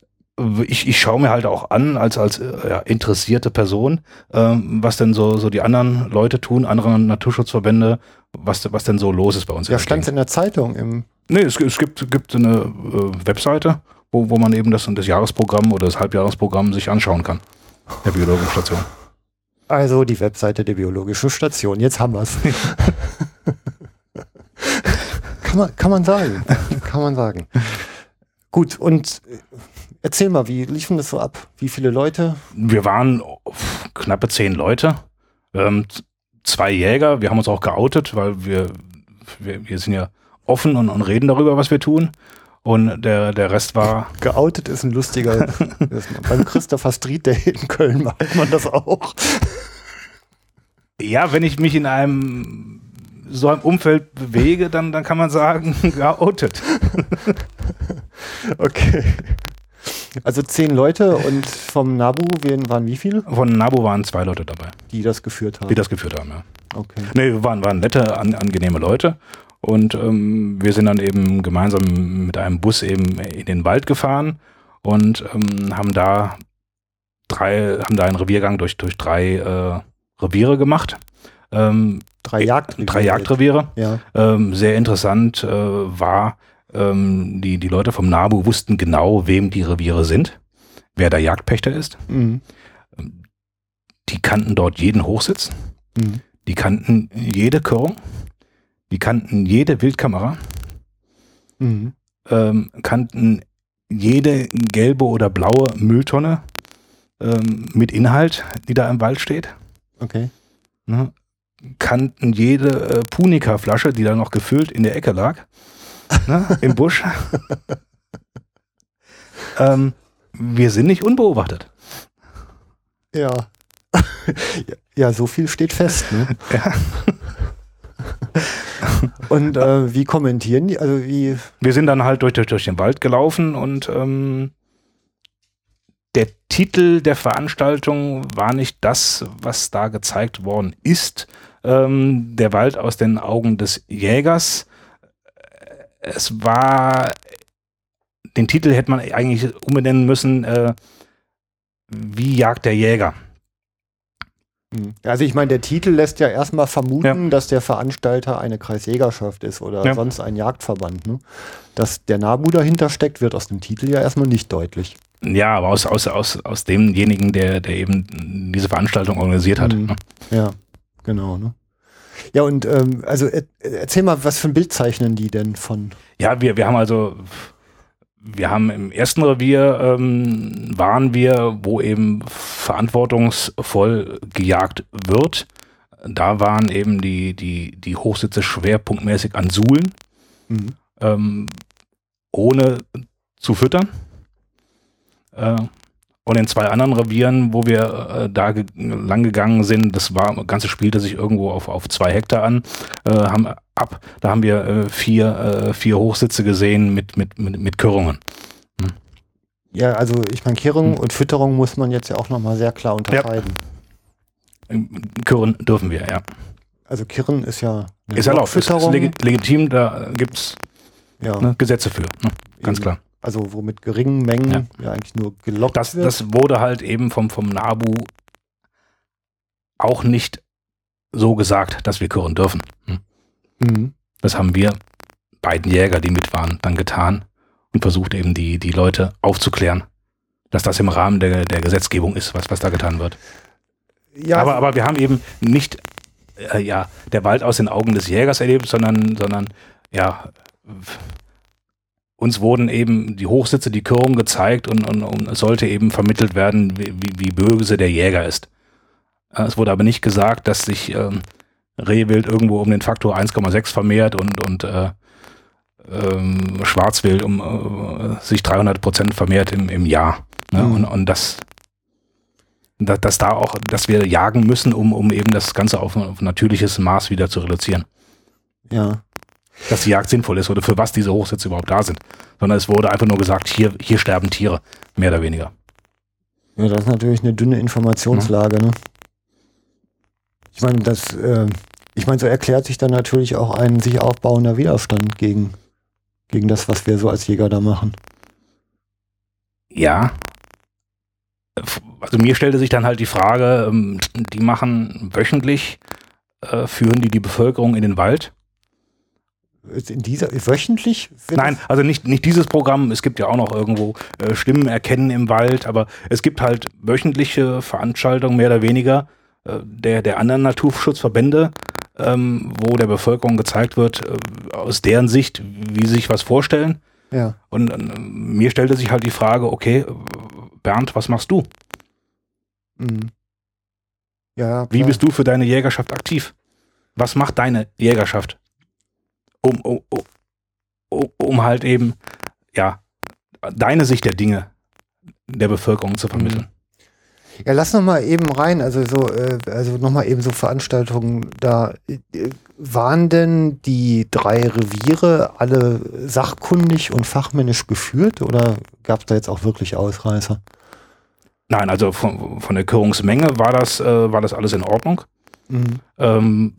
S6: ich, ich schaue mir halt auch an, als, als äh, ja, interessierte Person, ähm, was denn so, so die anderen Leute tun, andere Naturschutzverbände, was, was denn so los ist bei uns.
S5: Ja, stand
S6: Gegend.
S5: in der Zeitung im.
S6: Nee, es, es gibt, gibt eine äh, Webseite, wo, wo man eben das, das Jahresprogramm oder das Halbjahresprogramm sich anschauen kann. Der biologischen Station.
S5: Also die Webseite der biologischen Station. Jetzt haben wir es. kann, man, kann man sagen. Kann man sagen. Gut, und äh, erzähl mal, wie lief denn das so ab? Wie viele Leute?
S6: Wir waren knappe zehn Leute, ähm, zwei Jäger. Wir haben uns auch geoutet, weil wir, wir, wir sind ja offen und, und reden darüber, was wir tun. Und der, der Rest war
S5: Geoutet ist ein lustiger. das, beim Christopher Street Day in Köln macht man das auch.
S6: Ja, wenn ich mich in einem so einem Umfeld bewege, dann, dann kann man sagen, geoutet.
S5: Okay. Also zehn Leute und vom Nabu waren wie viele,
S6: Von Nabu waren zwei Leute dabei,
S5: die das geführt haben?
S6: die das geführt haben. Ja.
S5: okay.
S6: Nee, wir waren, waren nette, an, angenehme Leute. Und ähm, wir sind dann eben gemeinsam mit einem Bus eben in den Wald gefahren und ähm, haben da drei, haben da einen Reviergang durch, durch drei äh, Reviere gemacht. Ähm,
S5: Drei Jagdreviere.
S6: drei Jagdreviere.
S5: Ja.
S6: Ähm, sehr interessant äh, war, ähm, die, die Leute vom NABU wussten genau, wem die Reviere sind, wer der Jagdpächter ist.
S5: Mhm.
S6: Die kannten dort jeden Hochsitz,
S5: Mhm.
S6: die kannten jede Körung, die kannten jede Wildkamera,
S5: Mhm.
S6: ähm, kannten jede gelbe oder blaue Mülltonne ähm, mit Inhalt, die da im Wald steht.
S5: Okay.
S6: Ne? Kannten jede äh, Punika-Flasche, die da noch gefüllt in der Ecke lag. Ne, im Busch. ähm, wir sind nicht unbeobachtet.
S5: Ja. ja, so viel steht fest. Ne?
S6: Ja.
S5: Und äh, wie kommentieren die? Also wie?
S6: Wir sind dann halt durch, durch, durch den Wald gelaufen und ähm, der Titel der Veranstaltung war nicht das, was da gezeigt worden ist. Ähm, der Wald aus den Augen des Jägers. Es war, den Titel hätte man eigentlich umbenennen müssen, äh, wie jagt der Jäger.
S5: Hm. Also ich meine, der Titel lässt ja erstmal vermuten,
S6: Ja.
S5: dass der Veranstalter eine Kreisjägerschaft ist oder
S6: Ja.
S5: sonst ein Jagdverband. Ne? Dass der Nabu dahinter steckt, wird aus dem Titel ja erstmal nicht deutlich.
S6: Ja, aber aus, aus, aus, aus demjenigen, der, der eben diese Veranstaltung organisiert hat.
S5: Mhm.
S6: ne?
S5: Ja, genau. Ne? Ja, und ähm, also er, erzähl mal, was für ein Bild zeichnen die denn von?
S6: Ja, wir, wir haben also, wir haben im ersten Revier ähm, waren wir, wo eben verantwortungsvoll gejagt wird. Da waren eben die, die, die Hochsitze schwerpunktmäßig an Suhlen,
S5: Mhm.
S6: ähm, ohne zu füttern. Äh, und in zwei anderen Revieren, wo wir äh, da ge lang gegangen sind, das war, das Ganze spielte sich irgendwo auf, auf zwei Hektar an, äh, haben ab, da haben wir äh, vier, äh, vier Hochsitze gesehen mit, mit, mit, mit Körungen.
S5: Ja, also ich meine, Kehrung
S6: Hm.
S5: und Fütterung muss man jetzt ja auch nochmal sehr klar unterscheiden.
S6: Körren dürfen wir, ja.
S5: Also Kirren ist ja eine
S6: Ist erlaubt, ist, ist
S5: Fütterung.
S6: legi legitim, da gibt es
S5: ja,
S6: ne, Gesetze für, ne? ganz
S5: Eben.
S6: klar.
S5: Also wo mit geringen Mengen ja, eigentlich nur gelockt
S6: Das,
S5: wird.
S6: das wurde halt eben vom, vom NABU auch nicht so gesagt, dass wir Körren dürfen. Hm.
S5: Mhm.
S6: Das haben wir beiden Jäger, die mit waren, dann getan und versucht eben die, die Leute aufzuklären, dass das im Rahmen der, der Gesetzgebung ist, was, was da getan wird.
S5: Ja,
S6: aber, aber wir haben eben nicht äh, ja, der Wald aus den Augen des Jägers erlebt, sondern, sondern ja, uns wurden eben die Hochsitze, die Körung gezeigt und, und, und es sollte eben vermittelt werden, wie, wie, böse der Jäger ist. Äh, Es wurde aber nicht gesagt, dass sich ähm, Rehwild irgendwo um den Faktor 1,6 vermehrt und, und äh, ähm, Schwarzwild um äh, sich 300 Prozent vermehrt im, im Jahr. Ne?
S5: Mhm.
S6: Und, und das, dass, dass da auch, dass wir jagen müssen, um, um eben das Ganze auf, auf natürliches Maß wieder zu reduzieren.
S5: ja.
S6: Dass die Jagd sinnvoll ist oder für was diese Hochsitze überhaupt da sind. Sondern es wurde einfach nur gesagt, hier, hier sterben Tiere, mehr oder weniger.
S5: ja, das ist natürlich eine dünne Informationslage. Ne? Ich meine, das, äh, ich meine, so erklärt sich dann natürlich auch ein sich aufbauender Widerstand gegen, gegen das, was wir so als Jäger da machen.
S6: Ja. Also mir stellte sich dann halt die Frage, ähm, die machen wöchentlich, äh, führen die die Bevölkerung in den Wald?
S5: In dieser wöchentlich?
S6: Nein, also nicht, nicht dieses Programm. Es gibt ja auch noch irgendwo äh, Stimmen erkennen im Wald, aber es gibt halt wöchentliche Veranstaltungen, mehr oder weniger, äh, der, der anderen Naturschutzverbände, ähm, wo der Bevölkerung gezeigt wird, äh, aus deren Sicht, wie sie sich was vorstellen.
S5: Ja.
S6: Und äh, mir stellte sich halt die Frage, okay, Bernd, was machst du?
S5: Mhm. Ja,
S6: Wie bist du für deine Jägerschaft aktiv? Was macht deine Jägerschaft? Um, um, um, um halt eben, ja, deine Sicht der Dinge der Bevölkerung zu vermitteln.
S5: Ja, lass noch mal eben rein, also so, äh, also noch mal eben so Veranstaltungen da. Äh, waren denn die drei Reviere alle sachkundig und fachmännisch geführt oder gab es da jetzt auch wirklich Ausreißer?
S6: Nein, also von, von der Körungsmenge war das, äh, war das alles in Ordnung.
S5: Mhm.
S6: Ähm,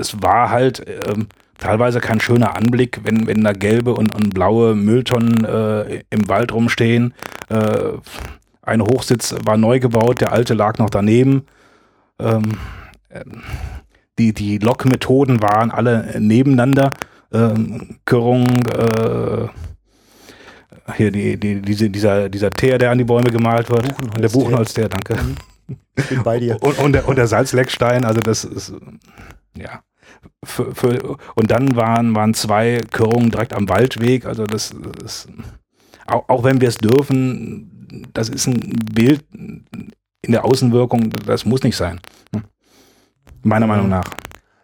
S6: es war halt ähm, teilweise kein schöner Anblick, wenn, wenn da gelbe und, und blaue Mülltonnen äh, im Wald rumstehen. Äh, ein Hochsitz war neu gebaut, der alte lag noch daneben. Ähm, äh, die, die Lokmethoden waren alle nebeneinander. Ähm, Körung, äh, hier die, die, diese, dieser, dieser Teer, der an die Bäume gemalt wird.
S5: Buchenholzteer.
S6: Der Buchenholzteer, danke.
S5: Ich bin bei dir.
S6: Und, und, der, und der Salzleckstein, also das ist, ja. Für, für, und dann waren, waren zwei Körungen direkt am Waldweg, also das ist, auch, auch wenn wir es dürfen, das ist ein Bild in der Außenwirkung, das muss nicht sein. Hm. Meiner Meinung nach.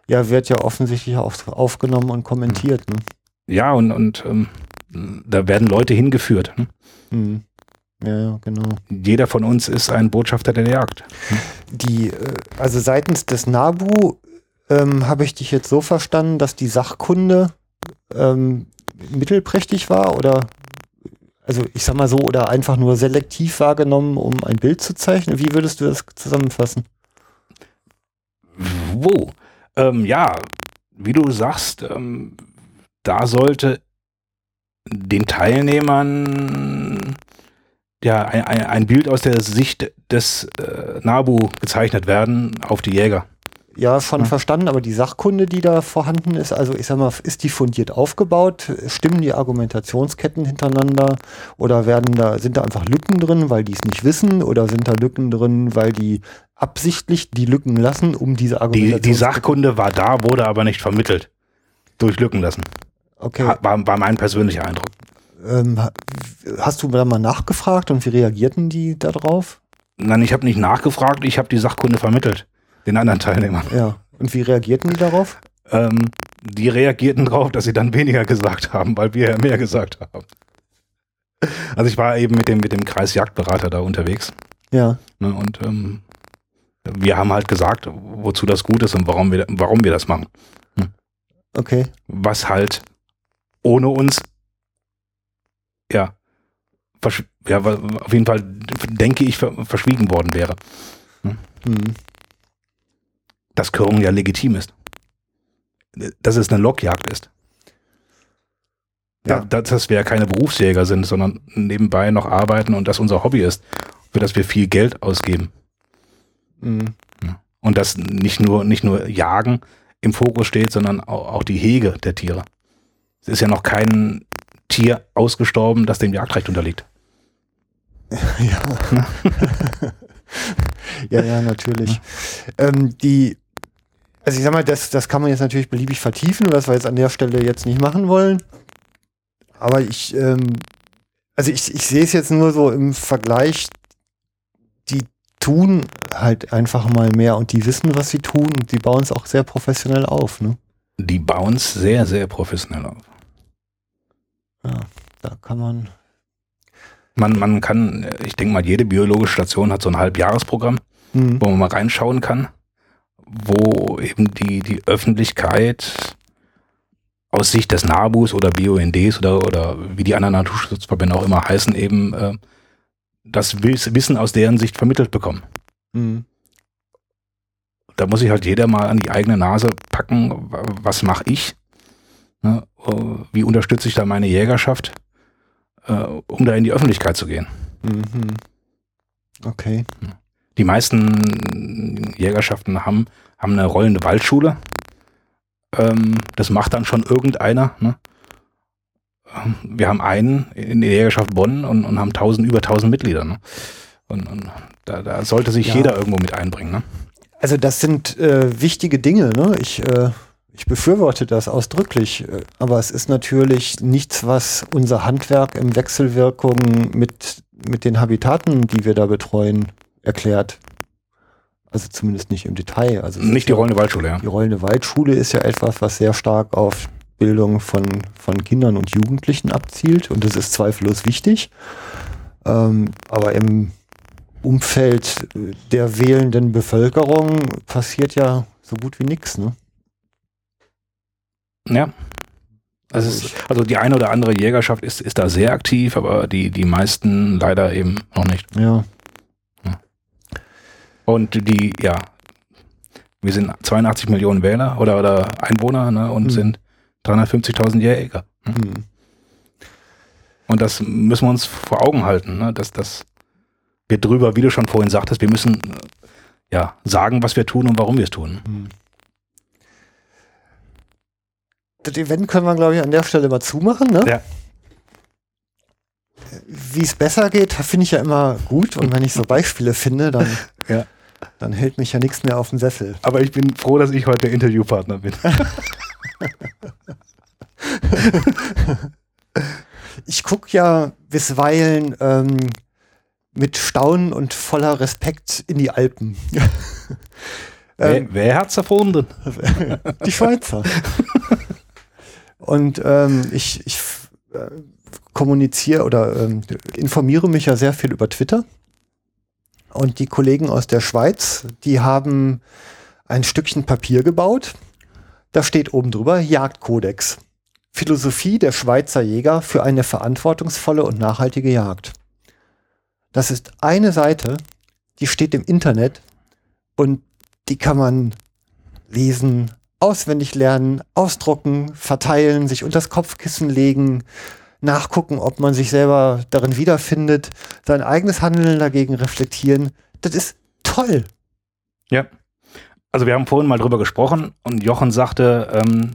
S5: ja, wird ja offensichtlich auch aufgenommen und kommentiert. Ne?
S6: Ja, und, und ähm, da werden Leute hingeführt. Ne?
S5: Hm. Ja, ja, genau.
S6: Jeder von uns ist ein Botschafter der Jagd.
S5: Die, äh, also seitens des NABU ähm, habe ich dich jetzt so verstanden, dass die Sachkunde ähm, mittelprächtig war oder also ich sag mal so, oder einfach nur selektiv wahrgenommen, um ein Bild zu zeichnen? Wie würdest du das zusammenfassen?
S6: Wo? Ähm, ja, wie du sagst, ähm, da sollte den Teilnehmern ja ein, ein, Bild aus der Sicht des äh, NABU gezeichnet werden auf die Jäger.
S5: Ja, schon
S6: Ja.
S5: verstanden, aber die Sachkunde, die da vorhanden ist, also ich sag mal, ist die fundiert aufgebaut? Stimmen die Argumentationsketten hintereinander? Oder werden da, sind da einfach Lücken drin, weil die es nicht wissen? Oder sind da Lücken drin, weil die absichtlich die Lücken lassen, um diese
S6: Die,
S5: Argumentation
S6: die Sachkunde war da, wurde aber nicht vermittelt. Durch Lücken lassen.
S5: Okay.
S6: War, war mein persönlicher Eindruck.
S5: Ähm, ha- hast du da mal nachgefragt und wie reagierten die darauf?
S6: Nein, ich habe nicht nachgefragt, ich habe die Sachkunde vermittelt. Den anderen Teilnehmern.
S5: Ja. Und wie reagierten die darauf?
S6: Ähm, die reagierten darauf, dass sie dann weniger gesagt haben, weil wir ja mehr gesagt haben. Also ich war eben mit dem, mit dem Kreisjagdberater da unterwegs.
S5: Ja.
S6: Ne, und ähm, wir haben halt gesagt, wozu das gut ist und warum wir, warum wir das machen.
S5: Okay.
S6: Was halt ohne uns, ja, ja, auf jeden Fall denke ich, ver verschwiegen worden wäre.
S5: Hm.
S6: Dass Körung ja legitim ist. Dass es eine Lockjagd ist.
S5: Ja.
S6: Ja. Da, dass wir ja keine Berufsjäger sind, sondern nebenbei noch arbeiten und das unser Hobby ist, für das wir viel Geld ausgeben.
S5: Hm.
S6: Und dass nicht nur, nicht nur Jagen im Fokus steht, sondern auch, die Hege der Tiere. Es ist ja noch kein Tier ausgestorben, das dem Jagdrecht unterliegt.
S5: Ja. ja, ja, natürlich. Ähm, die, also ich sag mal, das, das kann man jetzt natürlich beliebig vertiefen, was wir jetzt an der Stelle jetzt nicht machen wollen. Aber ich, ähm, also ich, ich sehe es jetzt nur so im Vergleich, die tun halt einfach mal mehr und die wissen, was sie tun und die bauen es auch sehr professionell auf, ne?
S6: Die bauen es sehr, sehr professionell auf.
S5: Ja, da kann man.
S6: Man, man kann, ich denke mal, jede biologische Station hat so ein Halbjahresprogramm,
S5: Hm.
S6: wo man mal reinschauen kann, wo eben die, die Öffentlichkeit aus Sicht des NABUs oder BUNDs oder, oder wie die anderen Naturschutzverbände auch immer heißen, eben äh, das Wiss- Wissen aus deren Sicht vermittelt bekommen.
S5: Hm.
S6: Da muss sich halt jeder mal an die eigene Nase packen, wa- was mache ich? Ne? äh, Wie unterstütze ich da meine Jägerschaft, äh, um da in die Öffentlichkeit zu gehen?
S5: Mhm. Okay.
S6: Die meisten Jägerschaften haben, haben eine rollende Waldschule. Ähm, das macht dann schon irgendeiner. Ne? Ähm, Wir haben einen in der Jägerschaft Bonn und, und haben 1000, über 1000 Mitglieder. Ne? Und, und da, da sollte sich
S5: Ja.
S6: jeder irgendwo mit einbringen. Ne?
S5: Also das sind äh, wichtige Dinge, ne? Ich, äh, ich befürworte das ausdrücklich, äh, aber es ist natürlich nichts, was unser Handwerk im Wechselwirkung mit, mit den Habitaten, die wir da betreuen, erklärt. Also zumindest nicht im Detail. Also
S6: Nicht die rollende Waldschule, ja.
S5: Die rollende Waldschule ist ja etwas, was sehr stark auf Bildung von, von Kindern und Jugendlichen abzielt und das ist zweifellos wichtig. Ähm, aber im Umfeld äh, der wählenden Bevölkerung passiert ja so gut wie nichts. Ne?
S6: Ja. Also, ist, also die eine oder andere Jägerschaft ist, ist da sehr aktiv, aber die, die meisten leider eben noch nicht.
S5: Ja.
S6: Und die, ja, wir sind 82 Millionen Wähler oder, oder Einwohner ne, und
S5: Hm.
S6: sind 350.000 Jäger. Ne?
S5: Hm.
S6: Und das müssen wir uns vor Augen halten, ne, dass das wir drüber, wie du schon vorhin sagtest, wir müssen ja sagen, was wir tun und warum wir es tun.
S5: Hm. Das Event können wir, glaube ich, an der Stelle mal zumachen. Ne?
S6: Ja.
S5: Wie es besser geht, finde ich ja immer gut. Und wenn ich so Beispiele finde, dann,
S6: Ja.
S5: Dann hält mich ja nichts mehr auf dem Sessel.
S6: Aber ich bin froh, dass ich heute der Interviewpartner bin.
S5: Ich gucke ja bisweilen ähm, mit Staunen und voller Respekt in die Alpen.
S6: wer, wer hat's erfunden?
S5: Die Schweizer. Und ähm, ich, ich äh, kommuniziere oder ähm, informiere mich ja sehr viel über Twitter. Und die Kollegen aus der Schweiz, die haben ein Stückchen Papier gebaut. Da steht oben drüber Jagdkodex. Philosophie der Schweizer Jäger für eine verantwortungsvolle und nachhaltige Jagd. Das ist eine Seite, die steht im Internet und die kann man lesen, auswendig lernen, ausdrucken, verteilen, sich unters Kopfkissen legen, nachgucken, ob man sich selber darin wiederfindet, sein eigenes Handeln dagegen reflektieren. Das ist toll.
S6: Ja. Also wir haben vorhin mal drüber gesprochen und Jochen sagte, ähm,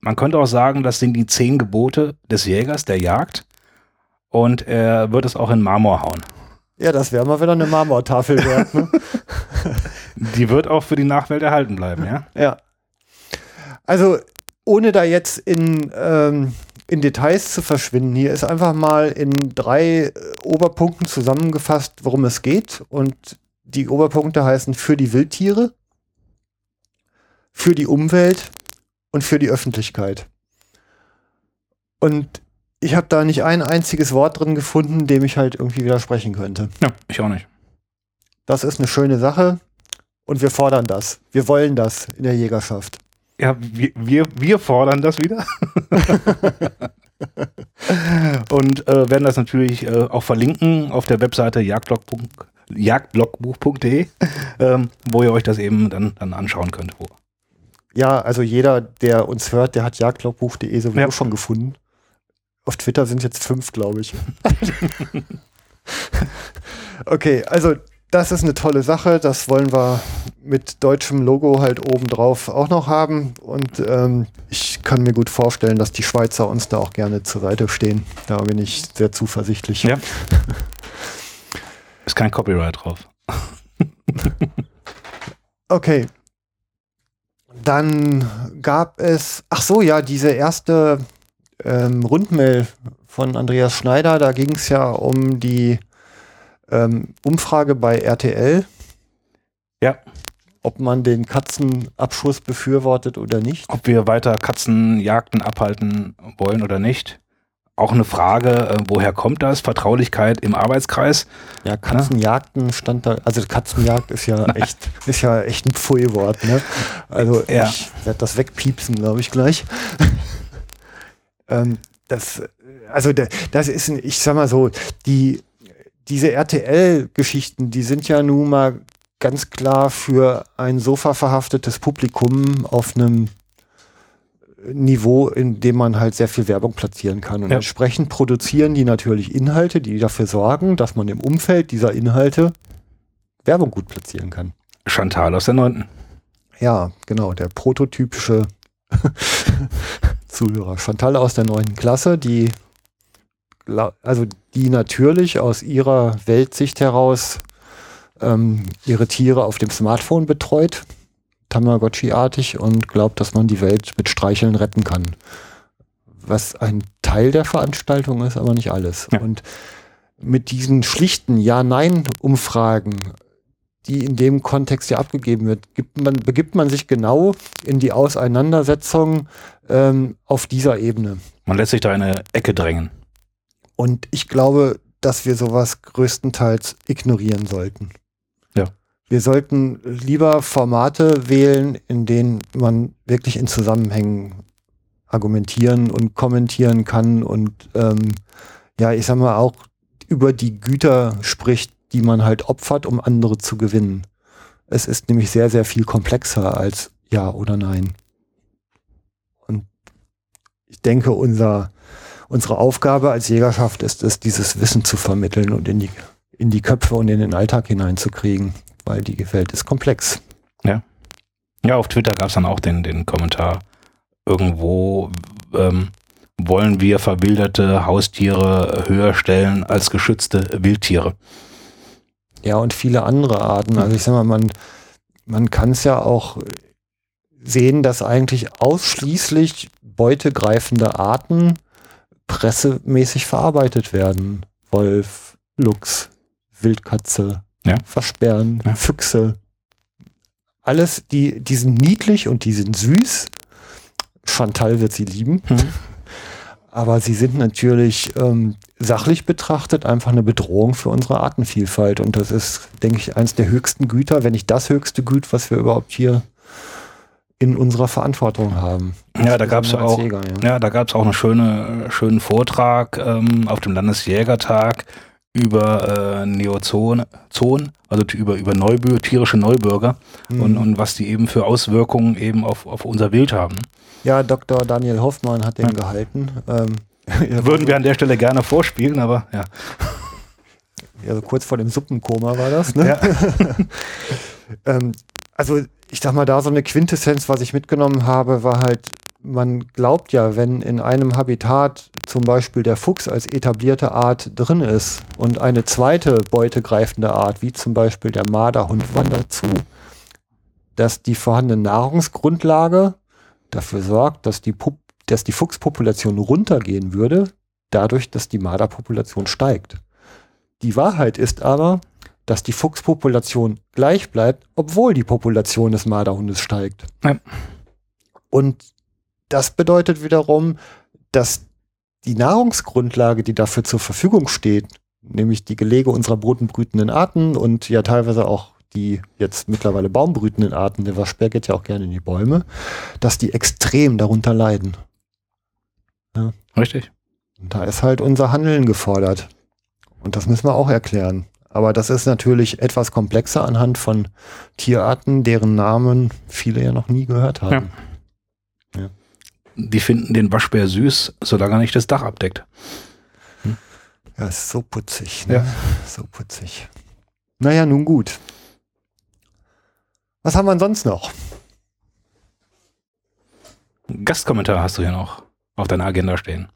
S6: man könnte auch sagen, das sind die zehn Gebote des Jägers, der Jagd. Und er wird es auch in Marmor hauen.
S5: Ja, das wäre mal wieder eine Marmortafel wert. Ne?
S6: Die wird auch für die Nachwelt erhalten bleiben, ja?
S5: Ja. Also, ohne da jetzt in, ähm, in Details zu verschwinden, hier ist einfach mal in drei äh, Oberpunkten zusammengefasst, worum es geht. Und die Oberpunkte heißen für die Wildtiere, für die Umwelt und für die Öffentlichkeit. Und ich habe da nicht ein einziges Wort drin gefunden, dem ich halt irgendwie widersprechen könnte.
S6: Ja, ich auch nicht.
S5: Das ist eine schöne Sache und wir fordern das. Wir wollen das in der Jägerschaft.
S6: Ja, wir, wir, wir fordern das wieder. und äh, werden das natürlich äh, auch verlinken auf der Webseite jagdblog jagdblogbuch.de, ähm, wo ihr euch das eben dann, dann anschauen könnt. Wo.
S5: Ja, also jeder, der uns hört, der hat jagdlogbuch.de sowieso
S6: Ja.
S5: schon gefunden. Auf Twitter sind jetzt fünf, glaube ich. okay, also das ist eine tolle Sache. Das wollen wir mit deutschem Logo halt oben drauf auch noch haben. Und ähm, ich kann mir gut vorstellen, dass die Schweizer uns da auch gerne zur Seite stehen. Da bin ich sehr zuversichtlich.
S6: Ja. Ist kein Copyright drauf.
S5: Okay. Dann gab es, ach so, ja, diese erste ähm, Rundmail von Andreas Schneider, da ging es ja um die ähm, Umfrage bei RTL.
S6: Ja.
S5: Ob man den Katzenabschuss befürwortet oder nicht.
S6: Ob wir weiter Katzenjagden abhalten wollen oder nicht. Auch eine Frage, äh, woher kommt das? Vertraulichkeit im Arbeitskreis.
S5: Ja, Katzenjagden stand da, also Katzenjagd ist ja echt, ist ja echt ein Pfui-Wort, ne? Also
S6: Ja.
S5: ich werde das wegpiepsen, glaube ich, gleich. ähm, das, also da- das ist, ich sag mal so, die, diese RTL-Geschichten, die sind ja nun mal ganz klar für ein Sofa verhaftetes Publikum auf einem Niveau, in dem man halt sehr viel Werbung platzieren kann. Und
S6: Ja.
S5: entsprechend produzieren die natürlich Inhalte, die dafür sorgen, dass man im Umfeld dieser Inhalte Werbung gut platzieren kann.
S6: Chantal aus der Neunten.
S5: Ja, genau, der prototypische Zuhörer. Chantal aus der neunten Klasse, die also die natürlich aus ihrer Weltsicht heraus ähm, ihre Tiere auf dem Smartphone betreut, Tamagotchi-artig, und glaubt, dass man die Welt mit Streicheln retten kann. Was ein Teil der Veranstaltung ist, aber nicht alles.
S6: Ja.
S5: Und mit diesen schlichten Ja-Nein-Umfragen, die in dem Kontext ja abgegeben wird, gibt man, begibt man sich genau in die Auseinandersetzung ähm, auf dieser Ebene.
S6: Man lässt sich da in eine Ecke drängen.
S5: Und ich glaube, dass wir sowas größtenteils ignorieren sollten.
S6: Ja.
S5: Wir sollten lieber Formate wählen, in denen man wirklich in Zusammenhängen argumentieren und kommentieren kann und ähm, ja, ich sag mal auch über die Güter spricht, die man halt opfert, um andere zu gewinnen. Es ist nämlich sehr, sehr viel komplexer als Ja oder Nein. Und ich denke, unser, unsere Aufgabe als Jägerschaft ist es, dieses Wissen zu vermitteln und in die, in die Köpfe und in den Alltag hineinzukriegen, weil die Welt ist komplex.
S6: Ja, auf Twitter gab es dann auch den, den Kommentar, irgendwo ähm, wollen wir verwilderte Haustiere höher stellen als geschützte Wildtiere.
S5: Ja, und viele andere Arten. Also ich sag mal, man, man kann es ja auch sehen, dass eigentlich ausschließlich beutegreifende Arten pressemäßig verarbeitet werden. Wolf, Luchs, Wildkatze,
S6: Ja.
S5: Versperren,
S6: Ja.
S5: Füchse. alles, die, die sind niedlich und die sind süß. Chantal wird sie lieben.
S6: Mhm.
S5: Aber sie sind natürlich ähm, sachlich betrachtet einfach eine Bedrohung für unsere Artenvielfalt. Und das ist, denke ich, eines der höchsten Güter, wenn nicht das höchste Güt, was wir überhaupt hier in unserer Verantwortung haben.
S6: Ja, da gab es auch,
S5: Jäger,
S6: ja.
S5: ja.
S6: da auch einen schöne, schönen Vortrag ähm, auf dem Landesjägertag über äh, Neozon, Zon, also über, über Neubür, tierische Neubürger
S5: Mhm.
S6: und, und was die eben für Auswirkungen eben auf, auf unser Wild haben.
S5: Ja, Dr. Daniel Hoffmann hat den
S6: Ja.
S5: gehalten. Ähm,
S6: Würden wir an der Stelle gerne vorspielen, aber ja.
S5: so- also kurz vor dem Suppenkoma war das. Ne?
S6: Ja.
S5: ähm, also ich sag mal, da so eine Quintessenz, was ich mitgenommen habe, war halt, man glaubt ja, wenn in einem Habitat zum Beispiel der Fuchs als etablierte Art drin ist und eine zweite beutegreifende Art, wie zum Beispiel der Marderhund, wandert zu, dass die vorhandene Nahrungsgrundlage dafür sorgt, dass die, Pup dass die Fuchspopulation runtergehen würde, dadurch, dass die Marderpopulation steigt. Die Wahrheit ist aber, dass die Fuchspopulation gleich bleibt, obwohl die Population des Marderhundes steigt.
S6: Ja.
S5: Und das bedeutet wiederum, dass die Nahrungsgrundlage, die dafür zur Verfügung steht, nämlich die Gelege unserer bodenbrütenden Arten und ja teilweise auch die jetzt mittlerweile baumbrütenden Arten, der Waschbär geht ja auch gerne in die Bäume, dass die extrem darunter leiden.
S6: Richtig.
S5: Und da ist halt unser Handeln gefordert. Und das müssen wir auch erklären. Aber das ist natürlich etwas komplexer anhand von Tierarten, deren Namen viele ja noch nie gehört haben.
S6: Die finden den Waschbär süß, solange er nicht das Dach abdeckt.
S5: Ja, ist so putzig. Ne?
S6: Ja.
S5: So putzig. Naja, nun gut. Was haben wir denn sonst noch?
S6: Gastkommentar hast du hier noch auf deiner Agenda stehen.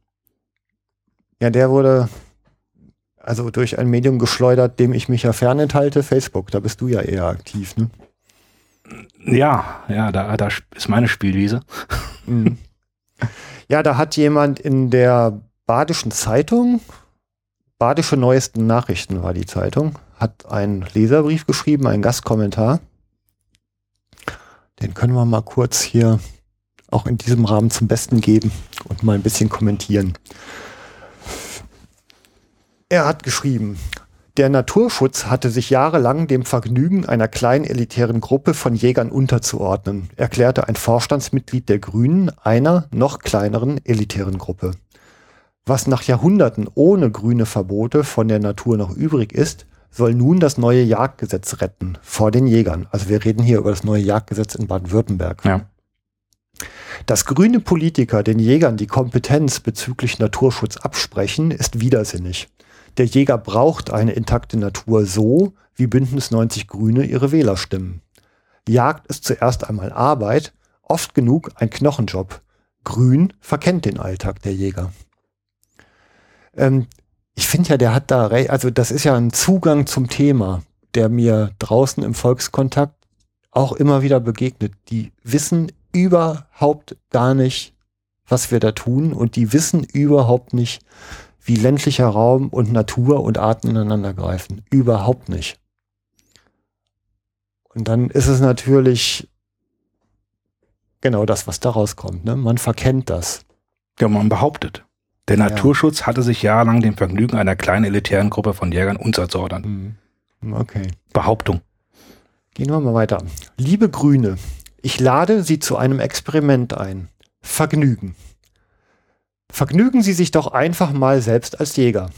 S5: Ja, der wurde also durch ein Medium geschleudert, dem ich mich ja fernenthalte, Facebook. Da bist du ja eher aktiv, ne?
S6: Ja, ja, da, da ist meine Spielwiese.
S5: Mhm. Ja, da hat jemand in der Badischen Zeitung, Badische Neuesten Nachrichten war die Zeitung, hat einen Leserbrief geschrieben, einen Gastkommentar. Den können wir mal kurz hier auch in diesem Rahmen zum Besten geben und mal ein bisschen kommentieren. Er hat geschrieben, der Naturschutz hatte sich jahrelang dem Vergnügen einer kleinen elitären Gruppe von Jägern unterzuordnen, erklärte ein Vorstandsmitglied der Grünen einer noch kleineren elitären Gruppe. Was nach Jahrhunderten ohne grüne Verbote von der Natur noch übrig ist, soll nun das neue Jagdgesetz retten vor den Jägern. Also wir reden hier über das neue Jagdgesetz in Baden-Württemberg.
S6: Ja.
S5: Dass grüne Politiker den Jägern die Kompetenz bezüglich Naturschutz absprechen, ist widersinnig. Der Jäger braucht eine intakte Natur so, wie Bündnis 90 Grüne ihre Wähler stimmen. Jagd ist zuerst einmal Arbeit, oft genug ein Knochenjob. Grün verkennt den Alltag der Jäger. Ähm, ich finde ja, der hat da, re- also das ist ja ein Zugang zum Thema, der mir draußen im Volkskontakt auch immer wieder begegnet. Die wissen überhaupt gar nicht, was wir da tun und die wissen überhaupt nicht, wie ländlicher Raum und Natur und Arten ineinander greifen. Überhaupt nicht. Und dann ist es natürlich genau das, was daraus kommt. Ne? Man verkennt das.
S6: Ja, man behauptet. Der
S5: Ja.
S6: Naturschutz hatte sich jahrelang dem Vergnügen einer kleinen elitären Gruppe von Jägern unterzuordnen.
S5: Okay.
S6: Behauptung.
S5: Gehen wir mal weiter. Liebe Grüne, ich lade Sie zu einem Experiment ein. Vergnügen. Vergnügen Sie sich doch einfach mal selbst als Jäger.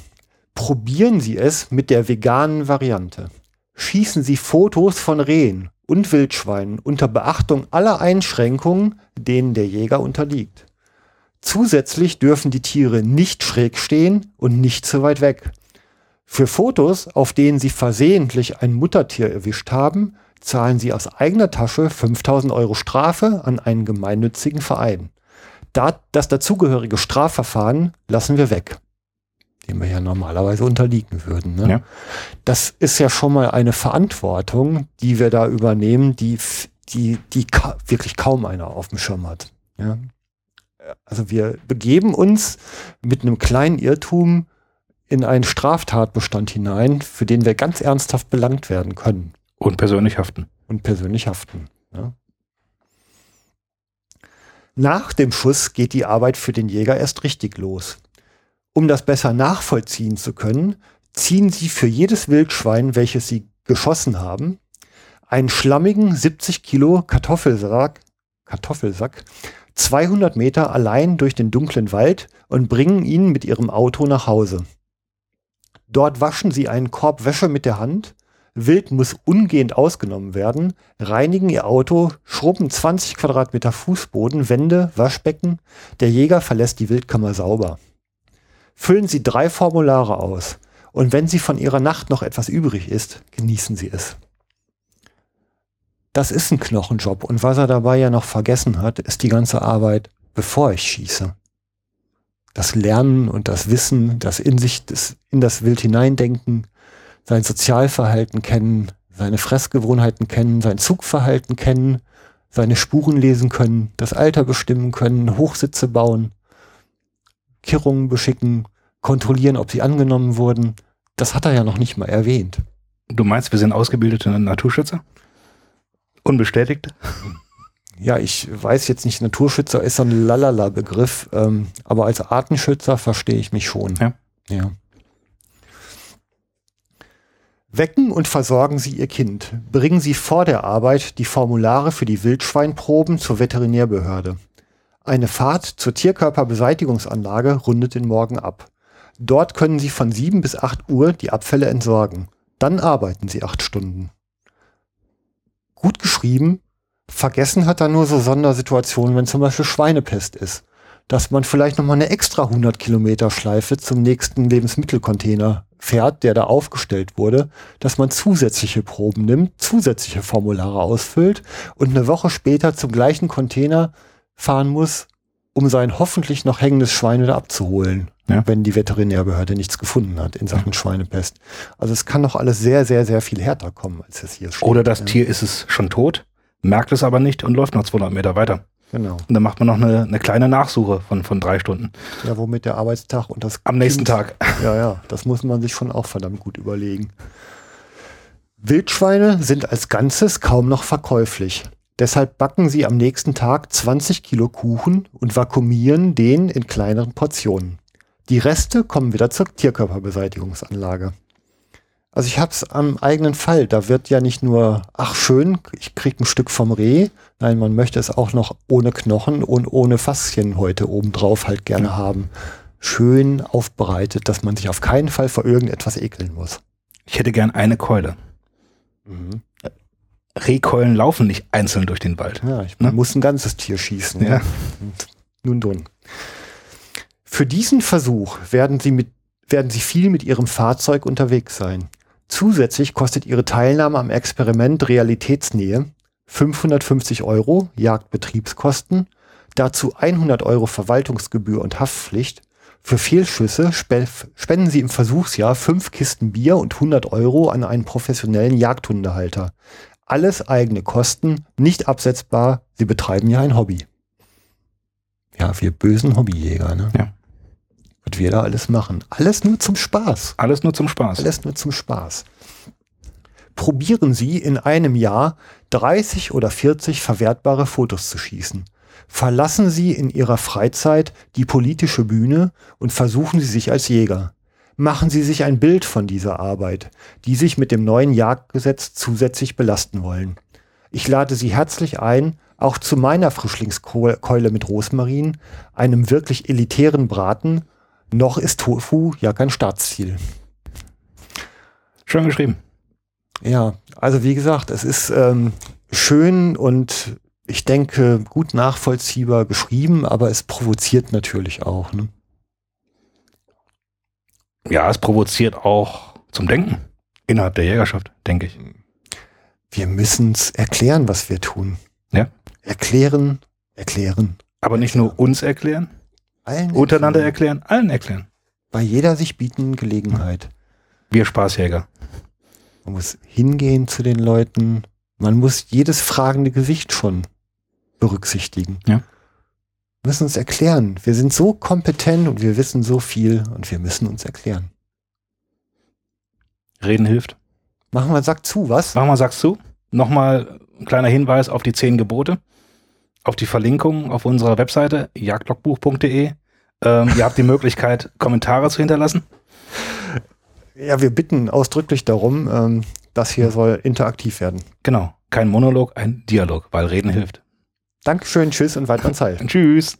S5: Probieren Sie es mit der veganen Variante. Schießen Sie Fotos von Rehen und Wildschweinen unter Beachtung aller Einschränkungen, denen der Jäger unterliegt. Zusätzlich dürfen die Tiere nicht schräg stehen und nicht zu weit weg. Für Fotos, auf denen Sie versehentlich ein Muttertier erwischt haben, zahlen Sie aus eigener Tasche 5000 Euro Strafe an einen gemeinnützigen Verein. Da, das dazugehörige Strafverfahren lassen wir weg, dem wir ja normalerweise unterliegen würden. Ne?
S6: Ja.
S5: Das ist ja schon mal eine Verantwortung, die wir da übernehmen, die, die, die ka wirklich kaum einer auf dem Schirm hat. Ja? Also wir begeben uns mit einem kleinen Irrtum in einen Straftatbestand hinein, für den wir ganz ernsthaft belangt werden können
S6: Und persönlich haften.
S5: und persönlich haften. Ja. Nach dem Schuss geht die Arbeit für den Jäger erst richtig los. Um das besser nachvollziehen zu können, ziehen sie für jedes Wildschwein, welches sie geschossen haben, einen schlammigen 70 Kilo Kartoffelsack, Kartoffelsack 200 Meter allein durch den dunklen Wald und bringen ihn mit ihrem Auto nach Hause. Dort waschen sie einen Korb Wäsche mit der Hand, Wild muss umgehend ausgenommen werden, reinigen ihr Auto, schrubben 20 Quadratmeter Fußboden, Wände, Waschbecken, der Jäger verlässt die Wildkammer sauber. Füllen Sie drei Formulare aus und wenn Sie von Ihrer Nacht noch etwas übrig ist, genießen Sie es. Das ist ein Knochenjob und was er dabei ja noch vergessen hat, ist die ganze Arbeit, bevor ich schieße. Das Lernen und das Wissen, das in sich, das in das Wild hineindenken, sein Sozialverhalten kennen, seine Fressgewohnheiten kennen, sein Zugverhalten kennen, seine Spuren lesen können, das Alter bestimmen können, Hochsitze bauen, Kirrungen beschicken, kontrollieren, ob sie angenommen wurden. Das hat er ja noch nicht mal erwähnt.
S6: Du meinst, wir sind ausgebildete Naturschützer? Unbestätigt?
S5: Ja, ich weiß jetzt nicht, Naturschützer ist so ein Lalala-Begriff, ähm, aber als Artenschützer verstehe ich mich schon.
S6: Ja.
S5: ja. Wecken und versorgen Sie Ihr Kind. Bringen Sie vor der Arbeit die Formulare für die Wildschweinproben zur Veterinärbehörde. Eine Fahrt zur Tierkörperbeseitigungsanlage rundet den Morgen ab. Dort können Sie von 7 bis 8 Uhr die Abfälle entsorgen. Dann arbeiten Sie acht Stunden. Gut geschrieben. Vergessen hat er nur so Sondersituationen, wenn zum Beispiel Schweinepest ist. Dass man vielleicht nochmal eine extra 100 Kilometer Schleife zum nächsten Lebensmittelcontainer fährt, der da aufgestellt wurde, dass man zusätzliche Proben nimmt, zusätzliche Formulare ausfüllt und eine Woche später zum gleichen Container fahren muss, um sein hoffentlich noch hängendes Schwein wieder abzuholen,
S6: Ja.
S5: wenn die Veterinärbehörde nichts gefunden hat in Sachen Schweinepest. Also es kann doch alles sehr, sehr, sehr viel härter kommen, als es hier steht.
S6: Oder das
S5: ja.
S6: Tier ist es schon tot, merkt es aber nicht und läuft noch 200 Meter weiter.
S5: Genau.
S6: Und dann macht man noch eine, eine kleine Nachsuche von, von drei Stunden.
S5: Ja, womit der Arbeitstag und das
S6: Am nächsten Tag.
S5: Ja, ja, das muss man sich schon auch verdammt gut überlegen. Wildschweine sind als Ganzes kaum noch verkäuflich. Deshalb backen sie am nächsten Tag 20 Kilo Kuchen und vakuumieren den in kleineren Portionen. Die Reste kommen wieder zur Tierkörperbeseitigungsanlage. Also ich hab's am eigenen Fall. Da wird ja nicht nur, ach schön, ich krieg ein Stück vom Reh. Nein, man möchte es auch noch ohne Knochen und ohne Faszien heute obendrauf halt gerne haben. Schön aufbereitet, dass man sich auf keinen Fall vor irgendetwas ekeln muss.
S6: Ich hätte gern eine Keule. Rehkeulen laufen nicht einzeln durch den Wald.
S5: Ja, ich, man
S6: Ne?
S5: muss ein ganzes Tier schießen.
S6: Ja.
S5: Und Nun nun. Für diesen Versuch werden sie, mit, werden sie viel mit ihrem Fahrzeug unterwegs sein. Zusätzlich kostet ihre Teilnahme am Experiment Realitätsnähe 550 Euro Jagdbetriebskosten, dazu 100 Euro Verwaltungsgebühr und Haftpflicht. Für Fehlschüsse spe spenden sie im Versuchsjahr fünf Kisten Bier und 100 Euro an einen professionellen Jagdhundehalter. Alles eigene Kosten, nicht absetzbar. Sie betreiben ja ein Hobby. Ja, wir bösen Hobbyjäger, ne?
S6: Ja.
S5: Was wir da alles machen. Alles nur zum Spaß.
S6: Alles nur zum Spaß.
S5: Alles nur zum Spaß. Probieren Sie in einem Jahr 30 oder 40 verwertbare Fotos zu schießen. Verlassen Sie in Ihrer Freizeit die politische Bühne und versuchen Sie sich als Jäger. Machen Sie sich ein Bild von dieser Arbeit, die sich mit dem neuen Jagdgesetz zusätzlich belasten wollen. Ich lade Sie herzlich ein, auch zu meiner Frischlingskeule mit Rosmarin, einem wirklich elitären Braten. Noch ist Tofu ja kein Staatsziel.
S6: Schön geschrieben.
S5: Ja, also wie gesagt, es ist ähm, schön und ich denke gut nachvollziehbar geschrieben, aber es provoziert natürlich auch. Ne?
S6: Ja, es provoziert auch zum Denken innerhalb der Jägerschaft, denke ich.
S5: Wir müssen es erklären, was wir tun.
S6: Ja.
S5: Erklären, erklären.
S6: Aber nicht nur uns erklären,
S5: Allen
S6: untereinander
S5: erklären.
S6: allen erklären.
S5: Bei jeder sich bietenden Gelegenheit.
S6: Wir Spaßjäger.
S5: Man muss hingehen zu den Leuten. Man muss jedes fragende Gesicht schon berücksichtigen.
S6: Ja.
S5: Wir müssen uns erklären. Wir sind so kompetent und wir wissen so viel und wir müssen uns erklären.
S6: Reden hilft.
S5: Machen wir Sack zu, was?
S6: Mach mal, sagst du? nochmal ein kleiner Hinweis auf die zehn Gebote, auf die Verlinkung auf unserer Webseite jagdlogbuch.de. Ähm, ihr habt die Möglichkeit, Kommentare zu hinterlassen.
S5: Ja, wir bitten ausdrücklich darum, ähm, das hier soll interaktiv werden.
S6: Genau, kein Monolog, ein Dialog, weil Reden hilft.
S5: Dankeschön, tschüss und weiter Zeit.
S6: Tschüss.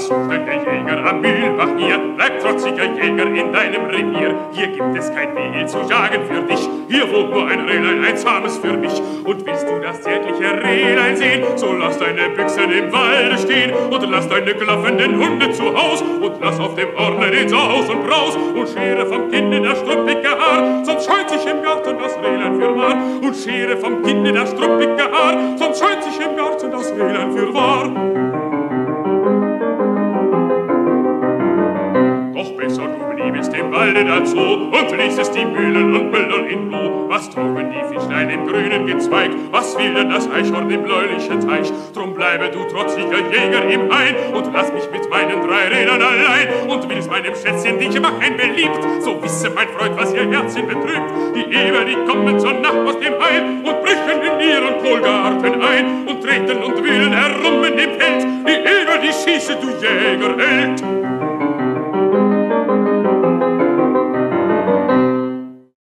S4: Was der Jäger am Mühlbach hier? Bleib trotziger Jäger in deinem Revier. Hier gibt es kein Wild zu jagen für dich. Hier wohnt nur ein Rehlein, ein zahmes für mich. Und willst du das zärtliche Rehlein sehen, so lass deine Büchsen im Walde stehen und lass deine klaffenden Hunde zu Haus und lass auf dem Orne den Saus und Braus und schere vom Kinde das struppige Haar, sonst scheut sich im Garten das Rehlein für wahr. Und schere vom Kinde das struppige Haar, sonst scheut sich im Garten das Rehlein für wahr. Doch besser du bliebest im Walde dazu und ließest die Mühlen und Müller in Ruhe. Was trugen die Fischlein im grünen Gezweig? Was will denn das Eichhorn im bläulichen Teich? Drum bleibe du trotziger Jäger im Hain und lass mich mit meinen drei Rädern allein. Und willst meinem Schätzchen dich machen beliebt, so wisse mein Freund, was ihr Herzchen betrübt. Die Eber, die kommen zur Nacht aus dem Hain und brechen in ihren Kohlgarten ein und treten und wühlen herum in dem Feld. Die Eber, die schieße, du Jägerheld.